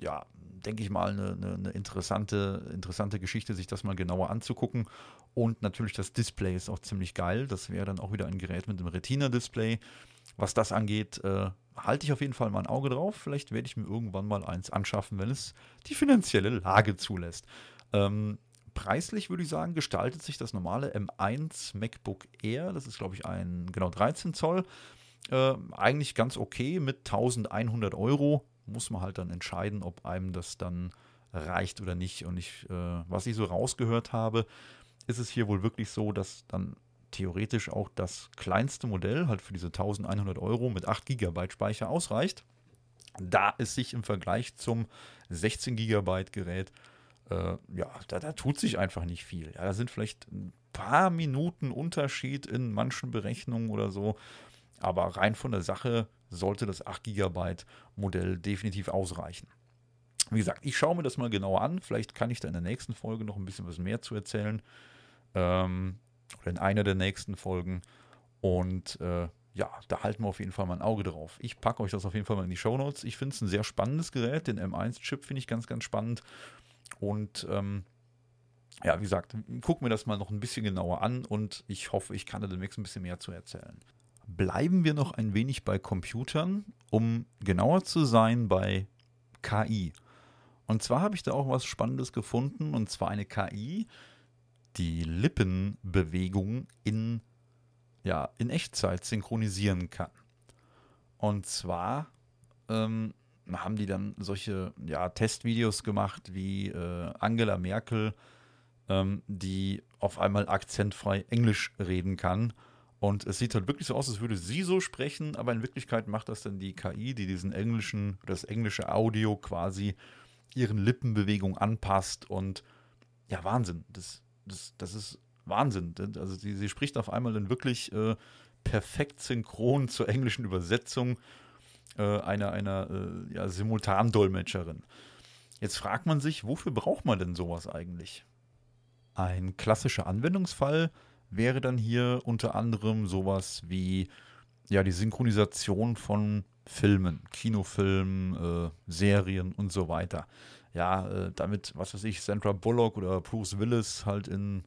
ja, denke ich mal, eine, eine, eine, interessante, interessante Geschichte, sich das mal genauer anzugucken. Und natürlich das Display ist auch ziemlich geil. Das wäre dann auch wieder ein Gerät mit einem Retina-Display. Was das angeht, äh, halte ich auf jeden Fall mal ein Auge drauf. Vielleicht werde ich mir irgendwann mal eins anschaffen, wenn es die finanzielle Lage zulässt. Ähm, preislich würde ich sagen, gestaltet sich das normale M1 MacBook Air, das ist glaube ich ein genau 13 Zoll, äh, eigentlich ganz okay mit 1100 Euro muss man halt dann entscheiden, ob einem das dann reicht oder nicht. Und ich, äh, was ich so rausgehört habe, ist es hier wohl wirklich so, dass dann theoretisch auch das kleinste Modell halt für diese 1100 Euro mit 8 GB Speicher ausreicht. Da es sich im Vergleich zum 16 GB Gerät, äh, ja, da, da, tut sich einfach nicht viel. Ja, da sind vielleicht ein paar Minuten Unterschied in manchen Berechnungen oder so. Aber rein von der Sache sollte das 8 GB Modell definitiv ausreichen. Wie gesagt, ich schaue mir das mal genauer an. Vielleicht kann ich da in der nächsten Folge noch ein bisschen was mehr zu erzählen. Ähm, in einer der nächsten Folgen. Und äh, ja, da halten wir auf jeden Fall mal ein Auge drauf. Ich packe euch das auf jeden Fall mal in die Show Notes. Ich finde es ein sehr spannendes Gerät. Den M1-Chip finde ich ganz, ganz spannend. Und ähm, ja, wie gesagt, gucken wir das mal noch ein bisschen genauer an und ich hoffe, ich kann da demnächst ein bisschen mehr zu erzählen bleiben wir noch ein wenig bei Computern, um genauer zu sein bei KI. Und zwar habe ich da auch was Spannendes gefunden, und zwar eine KI, die Lippenbewegung in, ja, in Echtzeit synchronisieren kann. Und zwar ähm, haben die dann solche ja, Testvideos gemacht, wie äh, Angela Merkel, ähm, die auf einmal akzentfrei Englisch reden kann und es sieht halt wirklich so aus, als würde sie so sprechen, aber in Wirklichkeit macht das dann die KI, die diesen englischen, das englische Audio quasi ihren Lippenbewegungen anpasst. Und ja, Wahnsinn. Das, das, das ist Wahnsinn. Also sie, sie spricht auf einmal dann wirklich äh, perfekt synchron zur englischen Übersetzung äh, einer, einer äh, ja, Simultandolmetscherin. Jetzt fragt man sich, wofür braucht man denn sowas eigentlich? Ein klassischer Anwendungsfall wäre dann hier unter anderem sowas wie ja die Synchronisation von Filmen, Kinofilmen, äh, Serien und so weiter. Ja, äh, damit, was weiß ich, Sandra Bullock oder Bruce Willis halt in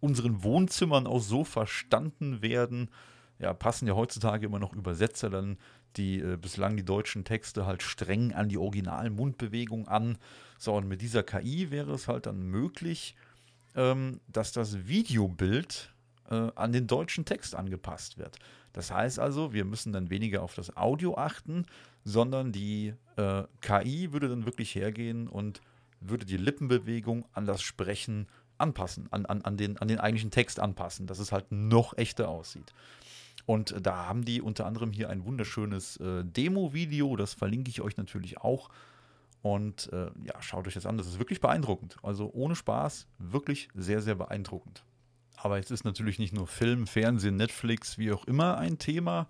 unseren Wohnzimmern auch so verstanden werden. Ja, passen ja heutzutage immer noch Übersetzer dann, die äh, bislang die deutschen Texte halt streng an die originalen Mundbewegungen an. So, und mit dieser KI wäre es halt dann möglich, ähm, dass das Videobild äh, an den deutschen Text angepasst wird. Das heißt also, wir müssen dann weniger auf das Audio achten, sondern die äh, KI würde dann wirklich hergehen und würde die Lippenbewegung an das Sprechen anpassen, an, an, an, den, an den eigentlichen Text anpassen, dass es halt noch echter aussieht. Und da haben die unter anderem hier ein wunderschönes äh, Demo-Video, das verlinke ich euch natürlich auch. Und äh, ja, schaut euch das an, das ist wirklich beeindruckend. Also ohne Spaß, wirklich sehr, sehr beeindruckend. Aber es ist natürlich nicht nur Film, Fernsehen, Netflix, wie auch immer ein Thema.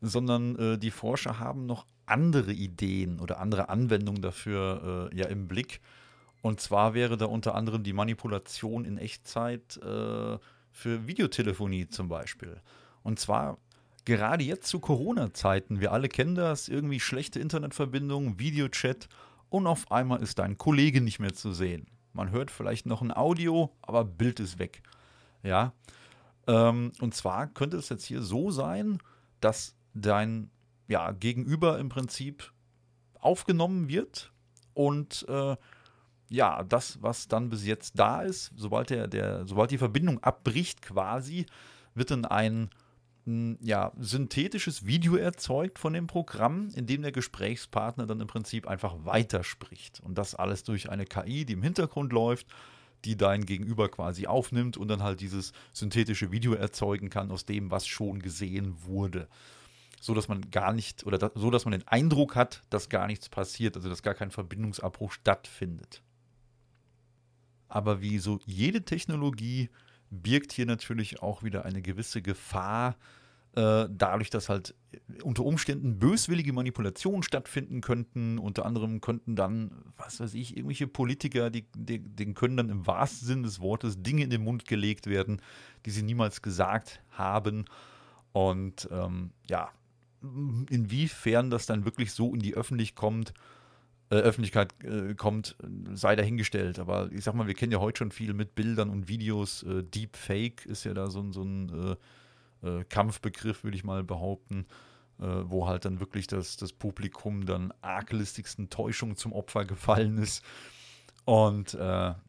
Sondern äh, die Forscher haben noch andere Ideen oder andere Anwendungen dafür äh, ja im Blick. Und zwar wäre da unter anderem die Manipulation in Echtzeit äh, für Videotelefonie zum Beispiel. Und zwar gerade jetzt zu Corona-Zeiten. Wir alle kennen das, irgendwie schlechte Internetverbindung, Videochat und auf einmal ist dein Kollege nicht mehr zu sehen. Man hört vielleicht noch ein Audio, aber Bild ist weg. Ja. Ähm, und zwar könnte es jetzt hier so sein, dass dein ja, Gegenüber im Prinzip aufgenommen wird und äh, ja, das, was dann bis jetzt da ist, sobald, der, der, sobald die Verbindung abbricht quasi, wird dann ein hm, ja, synthetisches Video erzeugt von dem Programm, in dem der Gesprächspartner dann im Prinzip einfach weiterspricht. Und das alles durch eine KI, die im Hintergrund läuft, die dein Gegenüber quasi aufnimmt und dann halt dieses synthetische Video erzeugen kann aus dem, was schon gesehen wurde so dass man gar nicht oder da, so dass man den Eindruck hat, dass gar nichts passiert, also dass gar kein Verbindungsabbruch stattfindet. Aber wie so jede Technologie birgt hier natürlich auch wieder eine gewisse Gefahr, äh, dadurch, dass halt unter Umständen böswillige Manipulationen stattfinden könnten. Unter anderem könnten dann, was weiß ich, irgendwelche Politiker, die, die, denen können dann im wahrsten Sinne des Wortes Dinge in den Mund gelegt werden, die sie niemals gesagt haben. Und ähm, ja, inwiefern das dann wirklich so in die Öffentlich kommt, äh, Öffentlichkeit äh, kommt, sei dahingestellt. Aber ich sag mal, wir kennen ja heute schon viel mit Bildern und Videos. Äh, Deepfake ist ja da so, so ein äh, äh, Kampfbegriff, würde ich mal behaupten, äh, wo halt dann wirklich das, das Publikum dann arglistigsten Täuschungen zum Opfer gefallen ist. Und äh,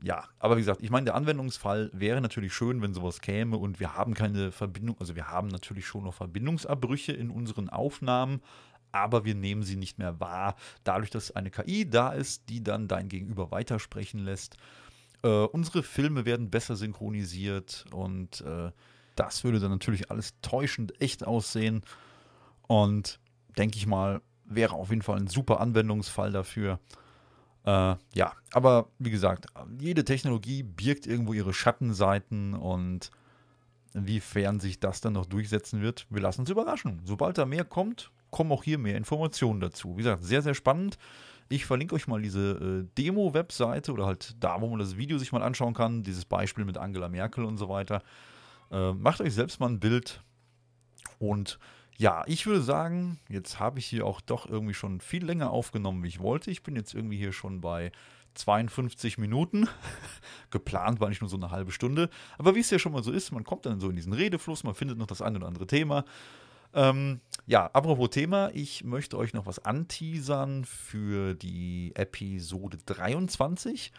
ja, aber wie gesagt, ich meine, der Anwendungsfall wäre natürlich schön, wenn sowas käme und wir haben keine Verbindung, also wir haben natürlich schon noch Verbindungsabbrüche in unseren Aufnahmen, aber wir nehmen sie nicht mehr wahr, dadurch, dass eine KI da ist, die dann dein Gegenüber weitersprechen lässt. Äh, unsere Filme werden besser synchronisiert und äh, das würde dann natürlich alles täuschend echt aussehen. Und denke ich mal, wäre auf jeden Fall ein super Anwendungsfall dafür. Äh, ja, aber wie gesagt, jede Technologie birgt irgendwo ihre Schattenseiten und inwiefern sich das dann noch durchsetzen wird, wir lassen uns überraschen. Sobald da mehr kommt, kommen auch hier mehr Informationen dazu. Wie gesagt, sehr, sehr spannend. Ich verlinke euch mal diese äh, Demo-Webseite oder halt da, wo man das Video sich mal anschauen kann. Dieses Beispiel mit Angela Merkel und so weiter. Äh, macht euch selbst mal ein Bild und ja, ich würde sagen, jetzt habe ich hier auch doch irgendwie schon viel länger aufgenommen, wie ich wollte. Ich bin jetzt irgendwie hier schon bei 52 Minuten. Geplant war nicht nur so eine halbe Stunde. Aber wie es ja schon mal so ist, man kommt dann so in diesen Redefluss, man findet noch das eine oder andere Thema. Ähm, ja, apropos Thema, ich möchte euch noch was anteasern für die Episode 23.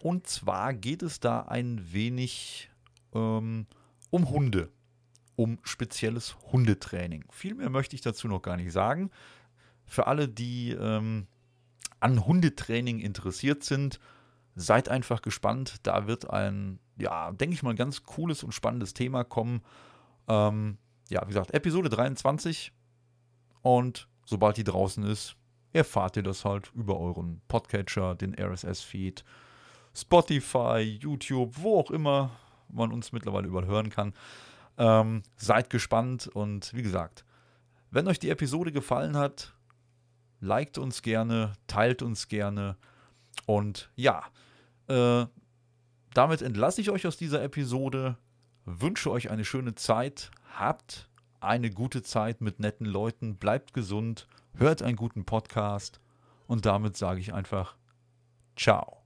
Und zwar geht es da ein wenig ähm, um Hunde um spezielles Hundetraining. Viel mehr möchte ich dazu noch gar nicht sagen. Für alle, die ähm, an Hundetraining interessiert sind, seid einfach gespannt. Da wird ein, ja, denke ich mal, ganz cooles und spannendes Thema kommen. Ähm, ja, wie gesagt, Episode 23. Und sobald die draußen ist, erfahrt ihr das halt über euren Podcatcher, den RSS-Feed, Spotify, YouTube, wo auch immer man uns mittlerweile überhören kann. Ähm, seid gespannt und wie gesagt, wenn euch die Episode gefallen hat, liked uns gerne, teilt uns gerne und ja, äh, damit entlasse ich euch aus dieser Episode, wünsche euch eine schöne Zeit, habt eine gute Zeit mit netten Leuten, bleibt gesund, hört einen guten Podcast und damit sage ich einfach Ciao.